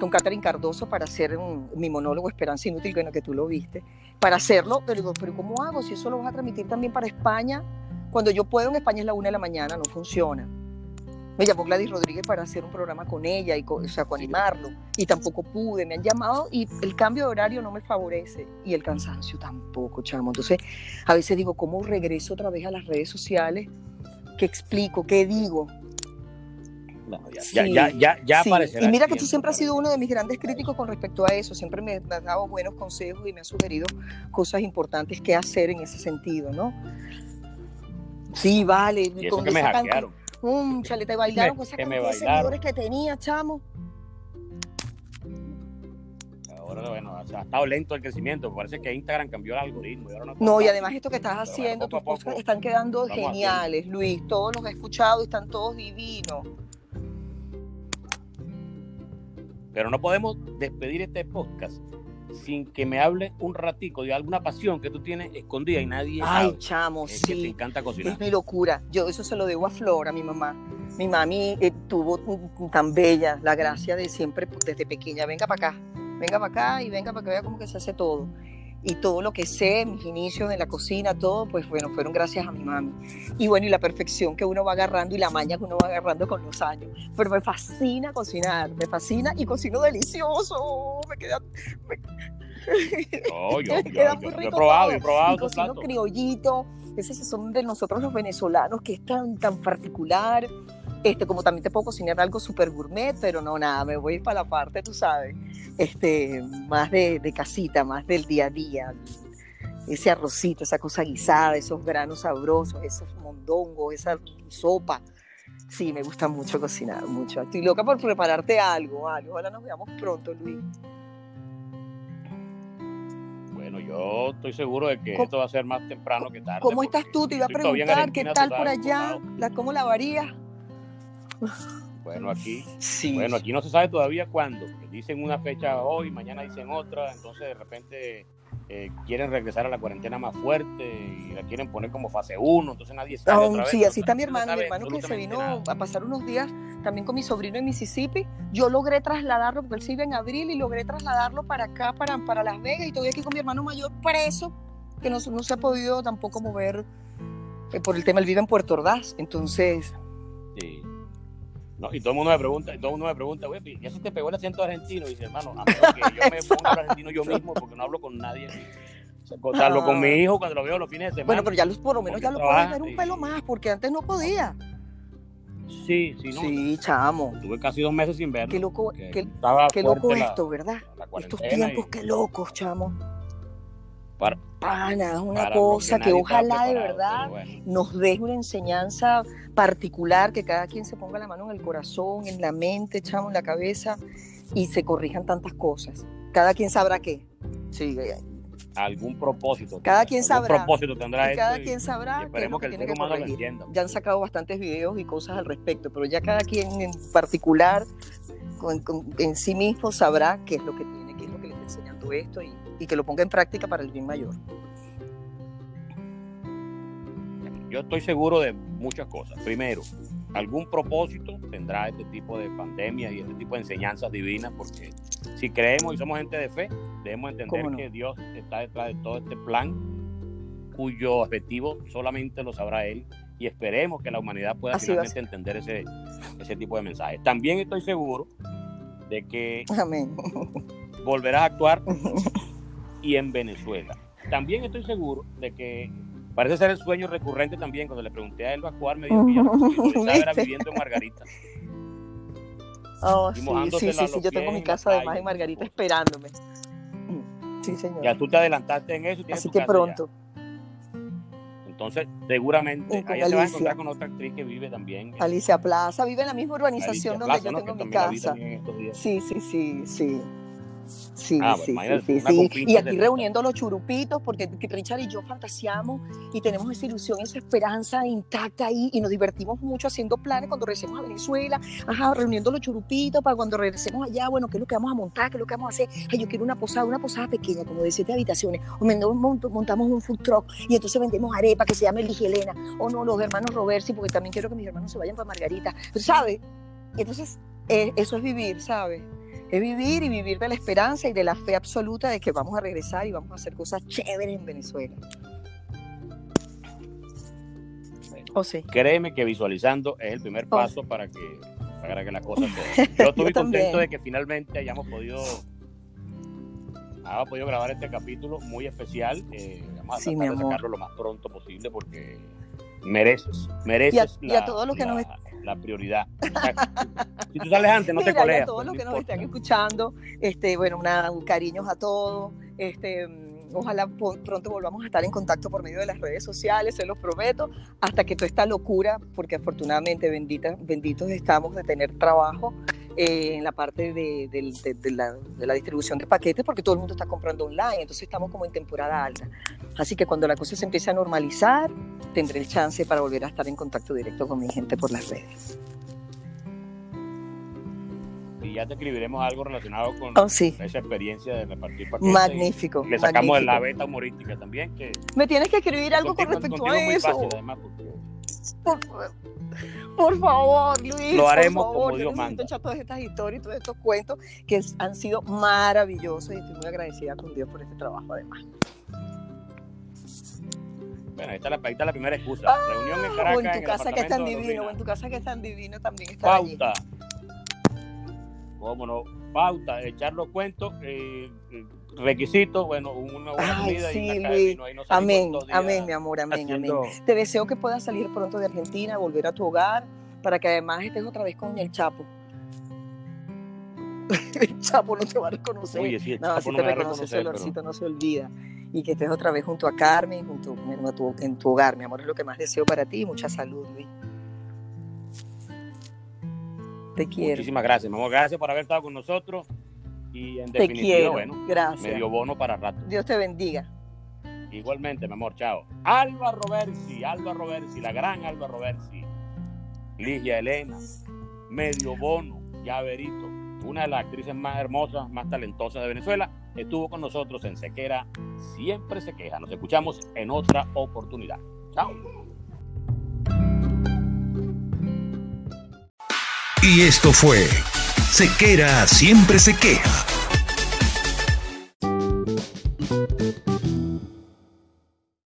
con Catherine Cardoso para hacer mi monólogo Esperanza Inútil, bueno, que tú lo viste, para hacerlo, pero digo, pero ¿cómo hago? Si eso lo vas a transmitir también para España, cuando yo puedo en España es la una de la mañana, no funciona. Me llamó Gladys Rodríguez para hacer un programa con ella y con, o sea, con animarlo, y tampoco pude, me han llamado y el cambio de horario no me favorece y el cansancio tampoco, chamo. Entonces, a veces digo, ¿cómo regreso otra vez a las redes sociales? ¿Qué explico? ¿Qué digo? ya, ya, ya, ya, Y mira que tú siempre has sido uno de mis grandes críticos con respecto a eso. Siempre me has dado buenos consejos y me has sugerido cosas importantes que hacer en ese sentido, ¿no? Sí, vale. Y eso que me hackearon. Un <laughs> chale, te bailaron con esa cantidad de seguidores que tenía, chamo. Ahora, bueno, o sea, ha estado lento el crecimiento. Parece que Instagram cambió el algoritmo. Y ahora no, no, y además esto que estás haciendo, tus cosas están quedando geniales, Luis. Todos los he escuchado y están todos divinos. Pero no podemos despedir este podcast sin que me hable un ratico de alguna pasión que tú tienes escondida y nadie Ay, sabe. chamo, es sí. Que te encanta cocinar. Es mi locura. Yo eso se lo debo a Flora, mi mamá. Mi mami eh, tuvo tan bella la gracia de siempre pues, desde pequeña, venga para acá, venga para acá y venga para que vea cómo que se hace todo. Y todo lo que sé, mis inicios en la cocina, todo, pues bueno, fueron gracias a mi mami. Y bueno, y la perfección que uno va agarrando y la maña que uno va agarrando con los años. Pero me fascina cocinar, me fascina y cocino delicioso. Me queda... Me... No, <laughs> yo, yo, queda muy yo he rico probado, todo. yo he probado Y cocino criollito, ese son de nosotros los venezolanos, que es tan, tan particular. Este, como también te puedo cocinar algo súper gourmet, pero no, nada, me voy para la parte, tú sabes, este, más de, de casita, más del día a día. Ese arrocito, esa cosa guisada, esos granos sabrosos, esos mondongos, esa sopa. Sí, me gusta mucho cocinar, mucho. Estoy loca por prepararte algo, algo. Ojalá nos veamos pronto, Luis. Bueno, yo estoy seguro de que ¿Cómo- esto va a ser más temprano que tarde. ¿Cómo estás tú? Te iba a preguntar qué tal por allá, la, cómo la varías. Bueno, aquí, Sí. bueno, aquí no se sabe todavía cuándo. Dicen una fecha hoy, mañana dicen otra, entonces de repente eh, quieren regresar a la cuarentena más fuerte y la quieren poner como fase 1, entonces nadie sabe. Ah, otra vez, sí, así está mi se hermano, mi hermano que se vino nada. a pasar unos días también con mi sobrino en Mississippi. Yo logré trasladarlo, porque él se iba en abril, y logré trasladarlo para acá, para, para Las Vegas, y estoy aquí con mi hermano mayor preso, que no, no se ha podido tampoco mover eh, por el tema, él vive en Puerto Ordaz, entonces, Sí. No, y todo el mundo me pregunta, y todo el mundo me pregunta, güey, ¿ya se te pegó el acento argentino? Y dice, hermano, a menos que yo me ponga argentino yo mismo porque no hablo con nadie. Con- mi hijo cuando lo veo los fines de semana. bueno, pero ya los, por lo menos ya lo puedes ver un pelo más, porque antes no podía. Sí, sí, no. Sí, chamo, Tuve casi dos meses sin verlo. qué loco, qué, loco la- esto, ¿verdad? la Estos tiempos, y- qué locos, chamo. Para- Pana, es una lo cosa que, ojalá de verdad bueno. nos deje una enseñanza particular, que cada quien se ponga la mano en el corazón, en la mente, echamos en la cabeza y se corrijan tantas cosas. Cada quien sabrá qué. Sí, eh, algún propósito. Cada tendrá, quien sabrá. propósito tendrá y esto cada y- quien y sabrá es esperemos lo que que el ser que humano lo corregir. entienda. Ya han sacado bastantes videos y cosas al respecto, pero ya cada quien en particular con- con- en sí mismo sabrá qué es lo que tiene, qué es lo que le está enseñando esto y, y que lo ponga en práctica para el bien mayor. Yo estoy seguro de muchas cosas. Primero, algún propósito tendrá este tipo de pandemia y este tipo de enseñanzas divinas, porque si creemos y somos gente de fe, debemos entender que Dios está detrás de todo este plan, cuyo objetivo solamente lo sabrá Él, y esperemos que la humanidad pueda Así finalmente entender ese, ese tipo de mensajes. También estoy seguro de que Amén. volverás a actuar <laughs> y en Venezuela. También estoy seguro de que parece ser el sueño recurrente también. Cuando le pregunté a él a actuar, me dijo que ya <laughs> visualizaba era viviendo en Margarita. Oh, sí, sí, sí, sí, yo tengo mi casa además en Margarita esperándome. Sí, señor. Ya tú te adelantaste en eso. Así que pronto. Entonces, seguramente, allá te vas a Alicia. encontrar con otra actriz que vive también. Alicia Plaza vive en la misma urbanización Alicia donde Plaza, yo ¿no? tengo mi casa. Sí, sí, sí, sí. Sí, ah, sí, sí, sí, Y aquí reuniendo los churupitos, porque Richard y yo fantaseamos y tenemos esa ilusión, esa esperanza intacta ahí y nos divertimos mucho haciendo planes cuando regresemos a Venezuela, ajá, reuniendo los churupitos para cuando regresemos allá, bueno, ¿qué es lo que vamos a montar? ¿Qué es lo que vamos a hacer? Ay, yo quiero una posada, una posada pequeña, como de siete habitaciones, o montamos un food truck y entonces vendemos arepa que se llama el Elena, o no, los hermanos Roversi, porque también quiero que mis hermanos se vayan para Margarita, ¿sabes? Entonces, eh, eso es vivir, ¿sabes? Es vivir y vivir de la esperanza y de la fe absoluta de que vamos a regresar y vamos a hacer cosas chéveres en Venezuela. Oh, sí. Créeme que visualizando es el primer oh. paso para que para que las cosas <laughs> se Yo estoy contento de que finalmente hayamos podido podido grabar este capítulo muy especial. Eh, vamos a sí, tratar de sacarlo lo más pronto posible porque mereces, mereces y a, todos los que nos la prioridad. <laughs> si tú sales antes, no te coleas. A todos pues, los que nos están escuchando, este, bueno, una, cariños a todos. Este, ojalá pronto volvamos a estar en contacto por medio de las redes sociales, se los prometo, hasta que toda esta locura, porque afortunadamente bendita, benditos estamos de tener trabajo eh, en la parte de, la, de, la, distribución de paquetes, porque todo el mundo está comprando online, entonces estamos como en temporada alta. Así que cuando la cosa se empiece a normalizar, tendré el chance para volver a estar en contacto directo con mi gente por las redes. Y ya te escribiremos algo relacionado con oh, esa experiencia de repartir paquetes. Magnífico. Le sacamos la beta humorística también. Que Me tienes que escribir algo con respecto a eso. Por, favor, Luis. Lo haremos por favor. como Dios manda. todas estas historias y todos estos cuentos que han sido maravillosos y estoy muy agradecida con Dios por este trabajo además. Bueno, ahí está la, ahí está la primera excusa. Ah, Reunión en Caracas. O en tu casa que es tan divino, o en tu casa que es tan divino también está Pauta. Allí. Cómo no. Pauta, echar los cuentos, eh, requisitos, bueno, una buena comida sí, y una Luis. Ahí no amén, amén, mi amor, amén, amén. Te deseo que puedas salir pronto de Argentina, volver a tu hogar, para que además estés otra vez con el Chapo. <laughs> el Chapo no te va a reconocer. Oye, el no, si te reconoce, ese olorcito no se olvida y que estés otra vez junto a Carmen, junto a tu, en tu hogar. Mi amor, es lo que más deseo para ti. Mucha salud, Luis. Te quiero. Muchísimas gracias, mi amor. Gracias por haber estado con nosotros. Y en te quiero. bueno, gracias. medio bono para rato. Dios te bendiga. Igualmente, mi amor, chao. Alba Roversi, Alba Roversi, la gran Alba Roversi. Ligia Elena, medio bono, llaverito, una de las actrices más hermosas, más talentosas de Venezuela estuvo con nosotros en Sequera, siempre se queja. Nos escuchamos en otra oportunidad. Chao. Y esto fue Sequera, siempre se queja